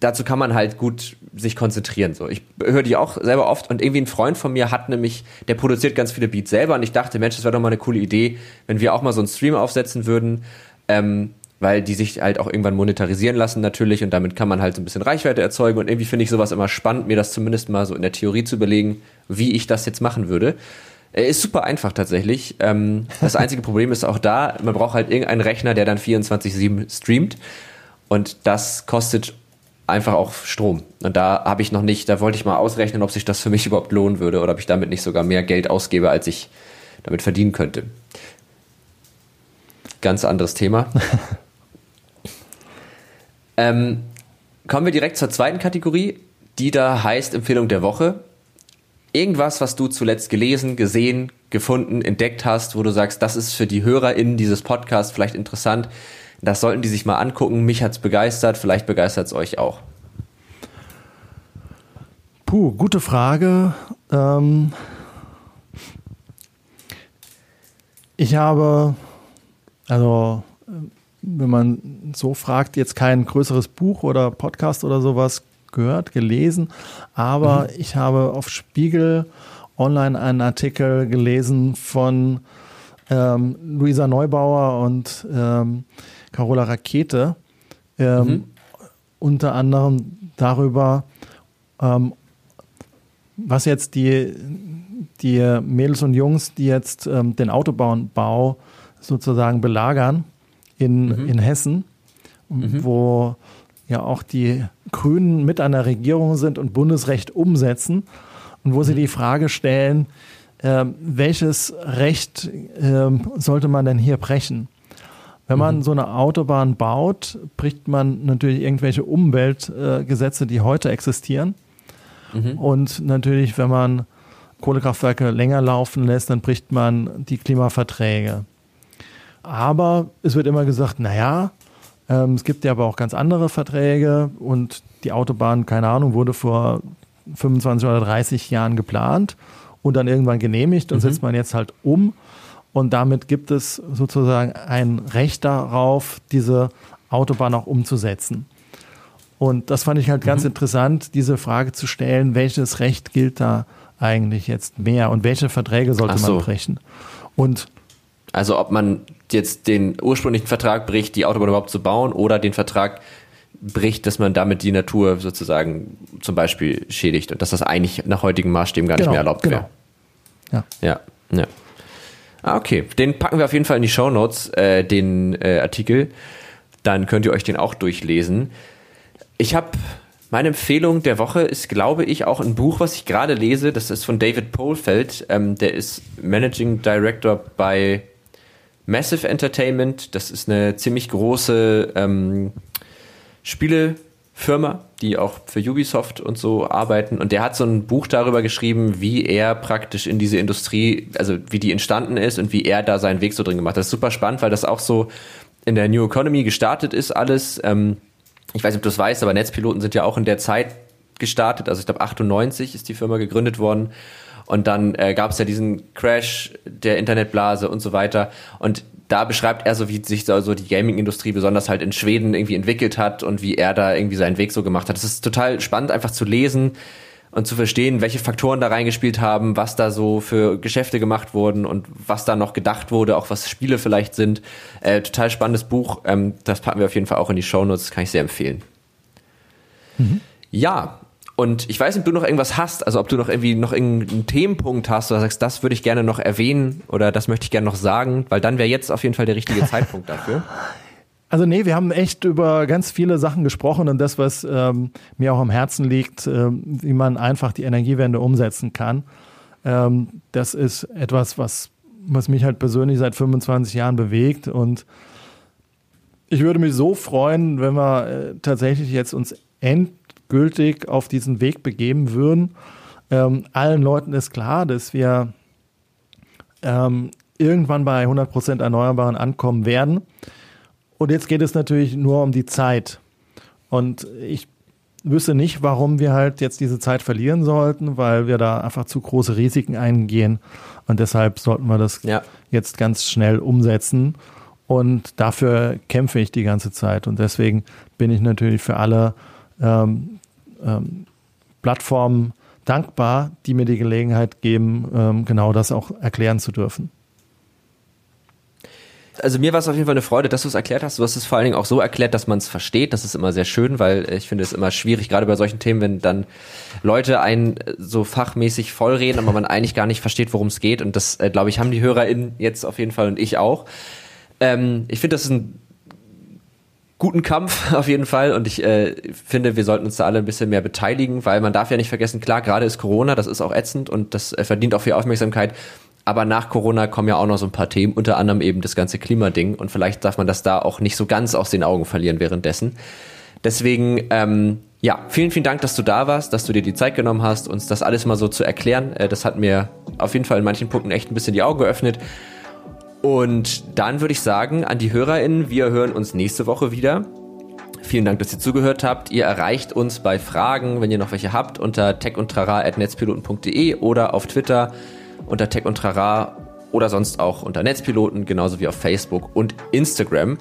dazu kann man halt gut sich konzentrieren. So, ich höre die auch selber oft und irgendwie ein Freund von mir hat nämlich, der produziert ganz viele Beats selber und ich dachte, Mensch, das wäre doch mal eine coole Idee, wenn wir auch mal so einen Stream aufsetzen würden, ähm, weil die sich halt auch irgendwann monetarisieren lassen natürlich und damit kann man halt so ein bisschen Reichweite erzeugen und irgendwie finde ich sowas immer spannend, mir das zumindest mal so in der Theorie zu überlegen, wie ich das jetzt machen würde. Er ist super einfach tatsächlich. Ähm, das einzige Problem ist auch da, man braucht halt irgendeinen Rechner, der dann 24-7 streamt. Und das kostet einfach auch Strom. Und da habe ich noch nicht, da wollte ich mal ausrechnen, ob sich das für mich überhaupt lohnen würde oder ob ich damit nicht sogar mehr Geld ausgebe, als ich damit verdienen könnte. Ganz anderes Thema. ähm, kommen wir direkt zur zweiten Kategorie, die da heißt Empfehlung der Woche irgendwas, was du zuletzt gelesen, gesehen, gefunden, entdeckt hast, wo du sagst, das ist für die HörerInnen dieses Podcasts vielleicht interessant. Das sollten die sich mal angucken. Mich hat es begeistert, vielleicht begeistert es euch auch. Puh, gute Frage. Ähm ich habe, also wenn man so fragt, jetzt kein größeres Buch oder Podcast oder sowas gehört, gelesen, aber mhm. ich habe auf Spiegel online einen Artikel gelesen von ähm, Luisa Neubauer und ähm, Carola Rakete, ähm, mhm. unter anderem darüber, ähm, was jetzt die, die Mädels und Jungs, die jetzt ähm, den Autobahnbau sozusagen belagern in, mhm. in Hessen, mhm. wo ja auch die Grünen mit an der Regierung sind und Bundesrecht umsetzen und wo sie mhm. die Frage stellen, welches Recht äh, sollte man denn hier brechen? Wenn man mhm. so eine Autobahn baut, bricht man natürlich irgendwelche Umweltgesetze, die heute existieren. Mhm. Und natürlich, wenn man Kohlekraftwerke länger laufen lässt, dann bricht man die Klimaverträge. Aber es wird immer gesagt, naja, ähm, es gibt ja aber auch ganz andere Verträge und die Autobahn, keine Ahnung, wurde vor 25 oder 30 Jahren geplant und dann irgendwann genehmigt und mhm. setzt man jetzt halt um. Und damit gibt es sozusagen ein Recht darauf, diese Autobahn auch umzusetzen. Und das fand ich halt ganz mhm. interessant, diese Frage zu stellen, welches Recht gilt da eigentlich jetzt mehr und welche Verträge sollte so. man brechen? Und also ob man jetzt den ursprünglichen Vertrag bricht, die Autobahn überhaupt zu bauen oder den Vertrag bricht, dass man damit die Natur sozusagen zum Beispiel schädigt und dass das eigentlich nach heutigen Maßstäben gar genau, nicht mehr erlaubt genau. wäre. Ja. Ja, ja. Ah, okay. Den packen wir auf jeden Fall in die Show Notes, äh, den äh, Artikel. Dann könnt ihr euch den auch durchlesen. Ich habe meine Empfehlung der Woche ist, glaube ich, auch ein Buch, was ich gerade lese. Das ist von David Polfeld. Ähm, der ist Managing Director bei Massive Entertainment. Das ist eine ziemlich große ähm, Spielefirma, die auch für Ubisoft und so arbeiten. Und der hat so ein Buch darüber geschrieben, wie er praktisch in diese Industrie, also wie die entstanden ist und wie er da seinen Weg so drin gemacht hat. Das ist super spannend, weil das auch so in der New Economy gestartet ist alles. Ähm, ich weiß nicht, ob du es weißt, aber Netzpiloten sind ja auch in der Zeit gestartet. Also ich glaube 98 ist die Firma gegründet worden. Und dann äh, gab es ja diesen Crash der Internetblase und so weiter. Und da beschreibt er so, wie sich so, so die Gaming-Industrie besonders halt in Schweden irgendwie entwickelt hat und wie er da irgendwie seinen Weg so gemacht hat. Es ist total spannend, einfach zu lesen und zu verstehen, welche Faktoren da reingespielt haben, was da so für Geschäfte gemacht wurden und was da noch gedacht wurde, auch was Spiele vielleicht sind. Äh, total spannendes Buch. Ähm, das packen wir auf jeden Fall auch in die Shownotes, das kann ich sehr empfehlen. Mhm. Ja, und ich weiß nicht, ob du noch irgendwas hast, also ob du noch irgendwie noch irgendeinen Themenpunkt hast oder sagst, das würde ich gerne noch erwähnen oder das möchte ich gerne noch sagen, weil dann wäre jetzt auf jeden Fall der richtige Zeitpunkt dafür. Also nee, wir haben echt über ganz viele Sachen gesprochen und das, was ähm, mir auch am Herzen liegt, äh, wie man einfach die Energiewende umsetzen kann. Ähm, das ist etwas, was, was mich halt persönlich seit 25 Jahren bewegt und ich würde mich so freuen, wenn wir äh, tatsächlich jetzt uns endgültig auf diesen Weg begeben würden. Ähm, allen Leuten ist klar, dass wir ähm, irgendwann bei 100% Erneuerbaren ankommen werden. Und jetzt geht es natürlich nur um die Zeit. Und ich wüsste nicht, warum wir halt jetzt diese Zeit verlieren sollten, weil wir da einfach zu große Risiken eingehen. Und deshalb sollten wir das ja. jetzt ganz schnell umsetzen. Und dafür kämpfe ich die ganze Zeit. Und deswegen bin ich natürlich für alle ähm, ähm, Plattformen dankbar, die mir die Gelegenheit geben, ähm, genau das auch erklären zu dürfen also mir war es auf jeden Fall eine Freude, dass du es erklärt hast. Du hast es vor allen Dingen auch so erklärt, dass man es versteht. Das ist immer sehr schön, weil ich finde es immer schwierig, gerade bei solchen Themen, wenn dann Leute einen so fachmäßig vollreden, aber man eigentlich gar nicht versteht, worum es geht. Und das, äh, glaube ich, haben die HörerInnen jetzt auf jeden Fall und ich auch. Ähm, ich finde, das ist ein guten Kampf auf jeden Fall und ich äh, finde, wir sollten uns da alle ein bisschen mehr beteiligen, weil man darf ja nicht vergessen, klar, gerade ist Corona, das ist auch ätzend und das äh, verdient auch viel Aufmerksamkeit, aber nach Corona kommen ja auch noch so ein paar Themen, unter anderem eben das ganze Klimading. Und vielleicht darf man das da auch nicht so ganz aus den Augen verlieren währenddessen. Deswegen, ähm, ja, vielen, vielen Dank, dass du da warst, dass du dir die Zeit genommen hast, uns das alles mal so zu erklären. Äh, das hat mir auf jeden Fall in manchen Punkten echt ein bisschen die Augen geöffnet. Und dann würde ich sagen, an die HörerInnen, wir hören uns nächste Woche wieder. Vielen Dank, dass ihr zugehört habt. Ihr erreicht uns bei Fragen, wenn ihr noch welche habt, unter techundtrara.netzpiloten.de oder auf Twitter unter Tech und Trara oder sonst auch unter Netzpiloten, genauso wie auf Facebook und Instagram.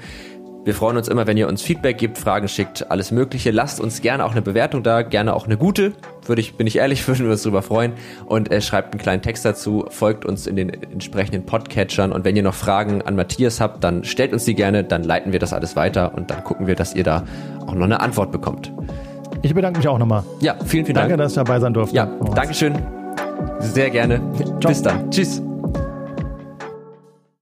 Wir freuen uns immer, wenn ihr uns Feedback gibt, Fragen schickt, alles Mögliche. Lasst uns gerne auch eine Bewertung da, gerne auch eine gute. Würde ich, bin ich ehrlich, würden wir uns darüber freuen. Und äh, schreibt einen kleinen Text dazu, folgt uns in den entsprechenden Podcatchern. Und wenn ihr noch Fragen an Matthias habt, dann stellt uns die gerne, dann leiten wir das alles weiter und dann gucken wir, dass ihr da auch noch eine Antwort bekommt. Ich bedanke mich auch nochmal. Ja, vielen, vielen Dank. Danke, dass ich dabei sein durfte. Ja, Dankeschön. Sehr gerne. Ciao. Bis dann. Tschüss.